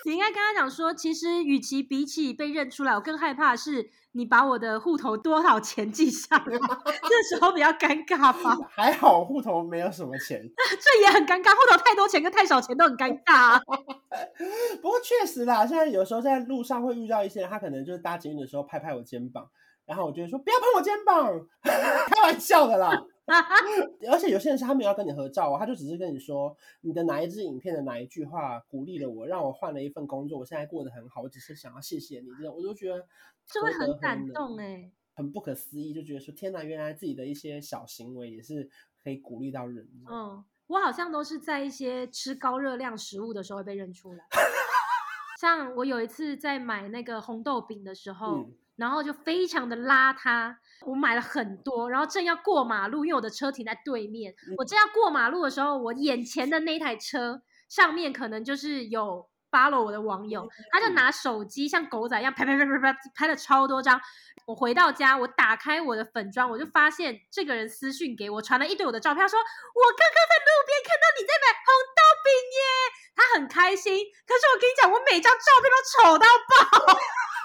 Speaker 1: 你应该跟他讲说，其实与其比起被认出来，我更害怕的是你把我的户头多少钱记下来，这时候比较尴尬吧？
Speaker 2: 还好户头没有什么钱，
Speaker 1: 这也很尴尬，户头太多钱跟太少钱都很尴尬、啊。
Speaker 2: 不过确实啦，现在有时候在路上会遇到一些人，他可能就是搭捷运的时候拍拍我肩膀，然后我就会说不要碰我肩膀，开玩笑的啦。而且有些人是他没有要跟你合照啊，他就只是跟你说你的哪一支影片的哪一句话鼓励了我，让我换了一份工作，我现在过得很好，我只是想要谢谢你，这种我就觉得
Speaker 1: 就会很感动哎、欸，
Speaker 2: 很不可思议，就觉得说天哪，原来自己的一些小行为也是可以鼓励到人。
Speaker 1: 嗯，我好像都是在一些吃高热量食物的时候会被认出来。像我有一次在买那个红豆饼的时候，嗯、然后就非常的邋遢，我买了很多，然后正要过马路，因为我的车停在对面，嗯、我正要过马路的时候，我眼前的那台车上面可能就是有 follow 我的网友，他就拿手机像狗仔一样拍拍拍拍拍拍了超多张。我回到家，我打开我的粉专，我就发现这个人私讯给我，传了一堆我的照片，他说我刚刚在路边看到你在买红豆饼耶。他很开心，可是我跟你讲，我每张照片都丑到爆，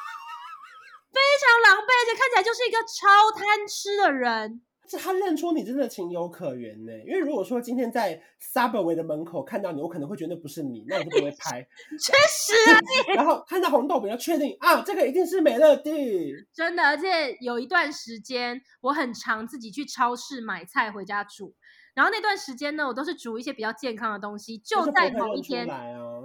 Speaker 1: 非常狼狈，而且看起来就是一个超贪吃的人。
Speaker 2: 是他认出你真的情有可原呢，因为如果说今天在 Subway 的门口看到你，我可能会觉得那不是你，那我就不会拍。
Speaker 1: 确实啊，
Speaker 2: 然后看到红豆饼，要确定啊，这个一定是美乐蒂。
Speaker 1: 真的，而且有一段时间，我很常自己去超市买菜回家煮。然后那段时间呢，我都是煮一些比较健康的东西。就在某一天，
Speaker 2: 啊、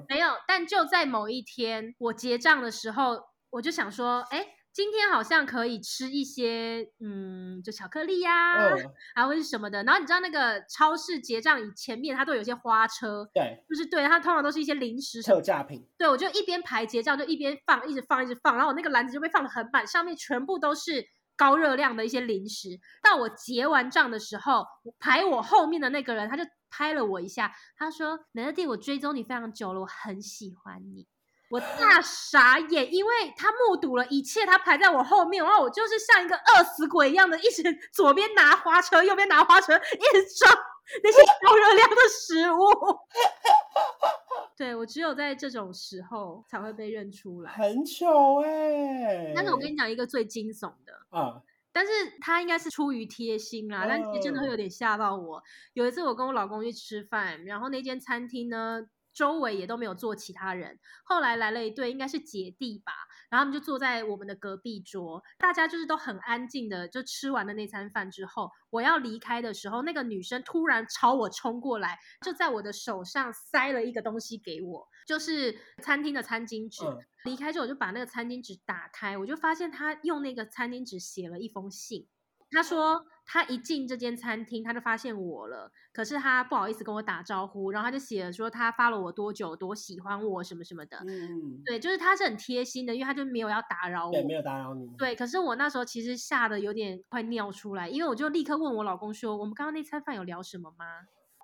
Speaker 1: 没有，但就在某一天，我结账的时候，我就想说，哎，今天好像可以吃一些，嗯，就巧克力呀、啊，还、嗯、或是什么的。然后你知道那个超市结账以前面，它都有一些花车，
Speaker 2: 对，
Speaker 1: 就是对，它通常都是一些零食
Speaker 2: 特价品。
Speaker 1: 对，我就一边排结账，就一边放，一直放，一直放，然后我那个篮子就被放的很满，上面全部都是。高热量的一些零食，到我结完账的时候，排我后面的那个人他就拍了我一下，他说：“美乐蒂，我追踪你非常久了，我很喜欢你。”我大傻眼，因为他目睹了一切，他排在我后面，然后我就是像一个饿死鬼一样的，一直左边拿花车，右边拿花车，一直装 那些高热量的食物。对，我只有在这种时候才会被认出来，
Speaker 2: 很糗哎、欸！
Speaker 1: 但是我跟你讲一个最惊悚的啊，但是他应该是出于贴心啦，啊、但是真的会有点吓到我。有一次我跟我老公去吃饭，然后那间餐厅呢，周围也都没有坐其他人。后来来了一对，应该是姐弟吧，然后他们就坐在我们的隔壁桌，大家就是都很安静的，就吃完了那餐饭之后，我要离开的时候，那个女生突然朝我冲过来，就在我的手上塞了一个东西给我，就是餐厅的餐巾纸。嗯、离开之后，我就把那个餐巾纸打开，我就发现他用那个餐巾纸写了一封信。他说他一进这间餐厅，他就发现我了，可是他不好意思跟我打招呼，然后他就写了说他 follow 我多久，多喜欢我什么什么的。嗯，对，就是他是很贴心的，因为他就没有要打扰我，
Speaker 2: 对，没有打扰你。
Speaker 1: 对，可是我那时候其实吓得有点快尿出来，因为我就立刻问我老公说，我们刚刚那餐饭有聊什么吗？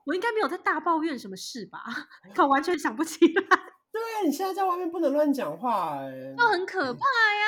Speaker 1: 我应该没有在大抱怨什么事吧？可完全想不起来。
Speaker 2: 对啊，你现在在外面不能乱讲话，哎，
Speaker 1: 就很可怕呀。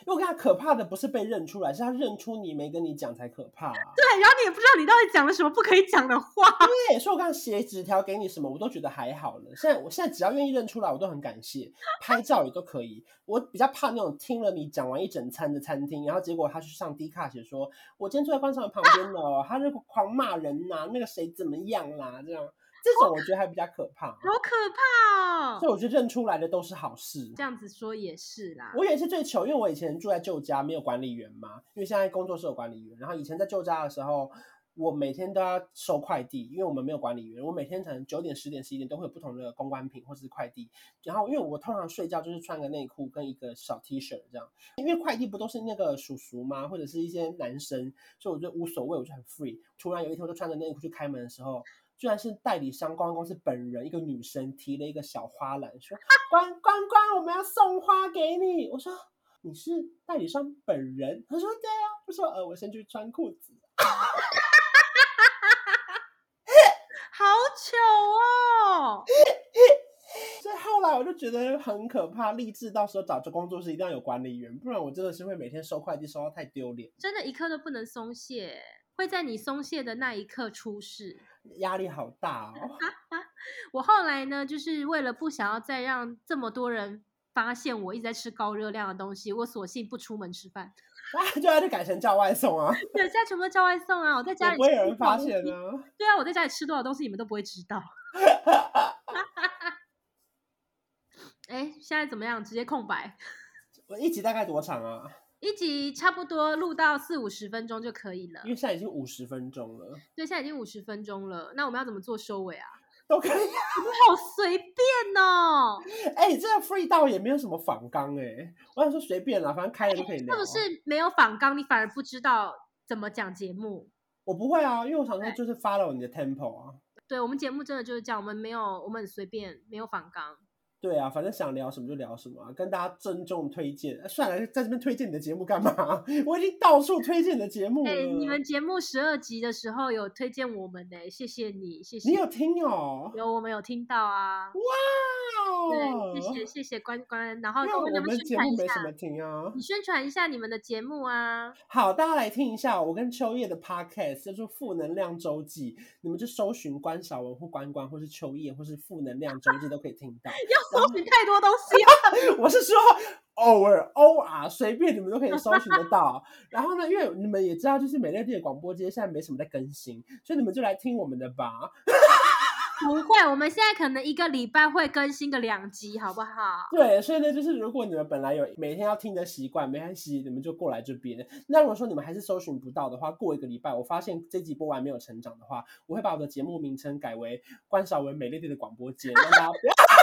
Speaker 2: 因为我跟他可怕的不是被认出来，是他认出你没跟你讲才可怕啊。
Speaker 1: 对，然后你也不知道你到底讲了什么不可以讲的话。
Speaker 2: 对，所以我刚刚写纸条给你什么，我都觉得还好了。现在我现在只要愿意认出来，我都很感谢。拍照也都可以。我比较怕那种听了你讲完一整餐的餐厅，然后结果他去上 D 卡写说，我今天坐在观众的旁边哦，啊、他是狂骂人呐、啊，那个谁怎么样啦、啊，这样。这种我觉得还比较可怕，好
Speaker 1: 可怕哦！
Speaker 2: 所以我觉得认出来的都是好事。
Speaker 1: 这样子说也是啦。
Speaker 2: 我也是最糗，因为我以前住在旧家，没有管理员嘛。因为现在工作室有管理员，然后以前在旧家的时候，我每天都要收快递，因为我们没有管理员，我每天可能九点、十点、十一点都会有不同的公关品或者是快递。然后因为我通常睡觉就是穿个内裤跟一个小 T 恤这样，因为快递不都是那个叔叔吗？或者是一些男生，所以我就无所谓，我就很 free。突然有一天我就穿着内裤去开门的时候，居然是代理商公关公司本人一个女生提了一个小花篮，说：“关 关关，我们要送花给你。”我说。你是代理商本人？他说对啊。我说呃，我先去穿裤子。
Speaker 1: 好糗哦！
Speaker 2: 所以后来我就觉得很可怕，立志到时候找这工作室一定要有管理员，不然我真的是会每天收快递收到太丢脸。
Speaker 1: 真的，一刻都不能松懈，会在你松懈的那一刻出事，
Speaker 2: 压力好大哦。
Speaker 1: 我后来呢，就是为了不想要再让这么多人。发现我一直在吃高热量的东西，我索性不出门吃饭，啊，
Speaker 2: 就要就改成叫外送啊！
Speaker 1: 对，现在全部都叫外送啊！我在家里，
Speaker 2: 不会有人发现呢。
Speaker 1: 对啊，我在家里吃多少东西，你们都不会知道。哎，现在怎么样？直接空白。
Speaker 2: 我一集大概多长啊？
Speaker 1: 一集差不多录到四五十分钟就可以了。
Speaker 2: 因为现在已经五十分钟了。
Speaker 1: 对，现在已经五十分钟了。那我们要怎么做收尾啊？
Speaker 2: 都可以，你
Speaker 1: 好随便哦！
Speaker 2: 哎、欸，这个 free 到也没有什么仿纲哎，我想说随便啦，反正开了就可以聊。
Speaker 1: 是不是没有仿纲，你反而不知道怎么讲节目？
Speaker 2: 我不会啊，因为我想说就是 follow 你的 tempo 啊。
Speaker 1: 对，我们节目真的就是这样，我们没有，我们很随便，没有仿纲。
Speaker 2: 对啊，反正想聊什么就聊什么，跟大家郑重推荐。算了，在这边推荐你的节目干嘛？我已经到处推荐你的节目了。
Speaker 1: 欸，你们节目十二集的时候有推荐我们呢，谢谢你，谢谢。
Speaker 2: 你有听哦？
Speaker 1: 有，我们有听到啊。
Speaker 2: 哇哦！
Speaker 1: 对，谢谢谢谢关关，然后
Speaker 2: 我们节目没什么听啊。
Speaker 1: 你宣传一下你们的节目啊。
Speaker 2: 好，大家来听一下我跟秋叶的 podcast，叫做《负能量周记》，你们就搜寻关韶文或关关，或是秋叶，或是《负能量周记》都可以听到。
Speaker 1: 搜寻太多东西了，
Speaker 2: 我是说偶尔偶尔随便你们都可以搜寻得到。然后呢，因为你们也知道，就是美乐蒂的广播间现在没什么在更新，所以你们就来听我们的吧。
Speaker 1: 不会，我们现在可能一个礼拜会更新个两集，好不好？
Speaker 2: 对，所以呢，就是如果你们本来有每天要听的习惯，没关系，你们就过来这边。那如果说你们还是搜寻不到的话，过一个礼拜，我发现这集播完没有成长的话，我会把我的节目名称改为关少文美乐蒂的广播间，让大家不要。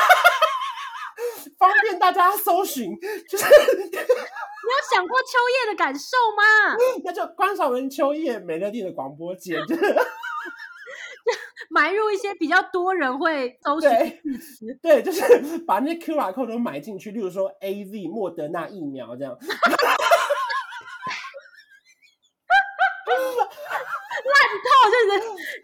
Speaker 2: 方便大家搜寻，就是你
Speaker 1: 有想过秋叶的感受吗？
Speaker 2: 那就关韶文秋叶美乐蒂的广播间，就
Speaker 1: 埋入一些比较多人会搜寻
Speaker 2: 对，就是把那些 QR code 都埋进去，例如说 AZ 莫德纳疫苗这样。
Speaker 1: 就是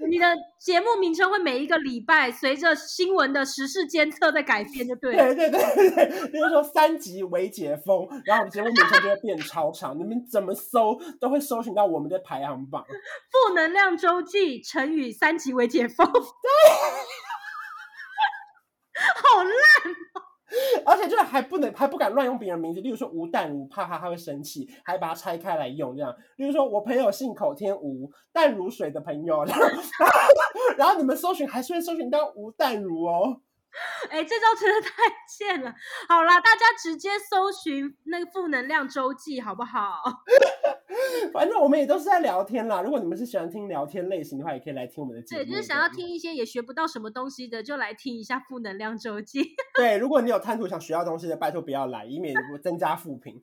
Speaker 1: 你的节目名称会每一个礼拜随着新闻的时事监测在改变，就对。
Speaker 2: 对对对对，比如说三级微解封，然后我们节目名称就会变超长，你们怎么搜都会搜寻到我们的排行榜。
Speaker 1: 负能量周记成语三级微解封，对，好烂。
Speaker 2: 而且就是还不能还不敢乱用别人名字，例如说吴淡如，怕他他会生气，还把它拆开来用这样。例如说我朋友信口天吴，淡如水的朋友，然后，然后你们搜寻还是会搜寻到吴淡如哦。
Speaker 1: 哎、欸，这招真的太 贱了。好啦，大家直接搜寻那个负能量周记好不好？
Speaker 2: 反正我们也都是在聊天啦。如果你们是喜欢听聊天类型的话，也可以来听我们的节目。
Speaker 1: 对，就是想要听一些也学不到什么东西的，就来听一下负能量周记。
Speaker 2: 对，如果你有贪图想学到东西的，拜托不要来，以免增加负评。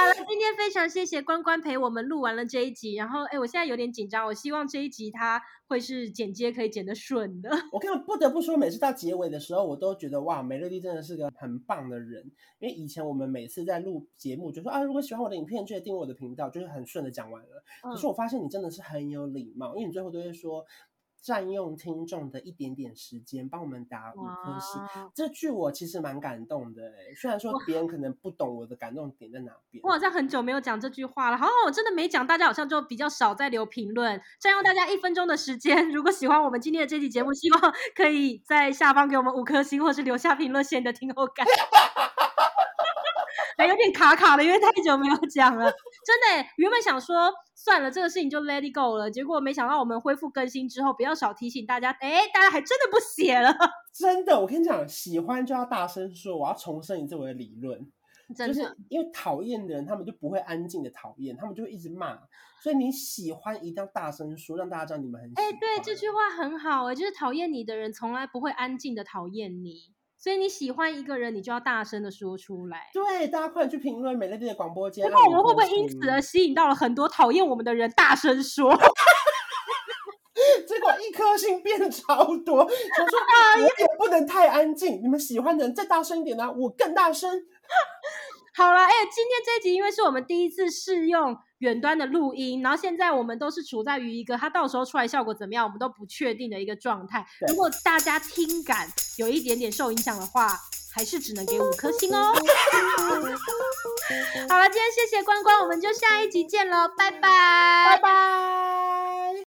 Speaker 1: 好了，今天非常谢谢关关陪我们录完了这一集。然后，哎，我现在有点紧张，我希望这一集它会是剪接可以剪得顺的。
Speaker 2: 我跟你不得不说，每次到结尾的时候，我都觉得哇，美乐蒂真的是个很棒的人。因为以前我们每次在录节目，就说啊，如果喜欢我的影片，记得订阅我的频道，就是很顺的讲完了。可是我发现你真的是很有礼貌，因为你最后都会说。占用听众的一点点时间，帮我们打五颗星，这句我其实蛮感动的哎。虽然说别人可能不懂我的感动点在哪边，
Speaker 1: 我好像很久没有讲这句话了。好，我真的没讲，大家好像就比较少在留评论，占用大家一分钟的时间。如果喜欢我们今天的这期节目，希望可以在下方给我们五颗星，或是留下评论，写你的听后感。还有点卡卡的，因为太久没有讲了。真的，原本想说算了，这个事情就 let it go 了。结果没想到我们恢复更新之后，比较少提醒大家，哎，大家还真的不写了。
Speaker 2: 真的，我跟你讲，喜欢就要大声说。我要重申一次我的理论，就是因为讨厌的人，他们就不会安静的讨厌，他们就会一直骂。所以你喜欢一定要大声说，让大家知道你们很喜欢。哎、
Speaker 1: 欸，对，这句话很好哎，就是讨厌你的人从来不会安静的讨厌你。所以你喜欢一个人，你就要大声的说出来。
Speaker 2: 对，大家快点去评论美乐蒂的广播间。
Speaker 1: 不过我们会不会因此而吸引到了很多讨厌我们的人大声说？
Speaker 2: 结果一颗星变超多，我说 我也不能太安静，你们喜欢的人再大声一点呢、啊，我更大声。
Speaker 1: 好了，哎、欸，今天这一集因为是我们第一次试用远端的录音，然后现在我们都是处在于一个它到时候出来效果怎么样，我们都不确定的一个状态。如果大家听感有一点点受影响的话，还是只能给五颗星哦。好了，今天谢谢关关，我们就下一集见喽，拜拜，
Speaker 2: 拜拜。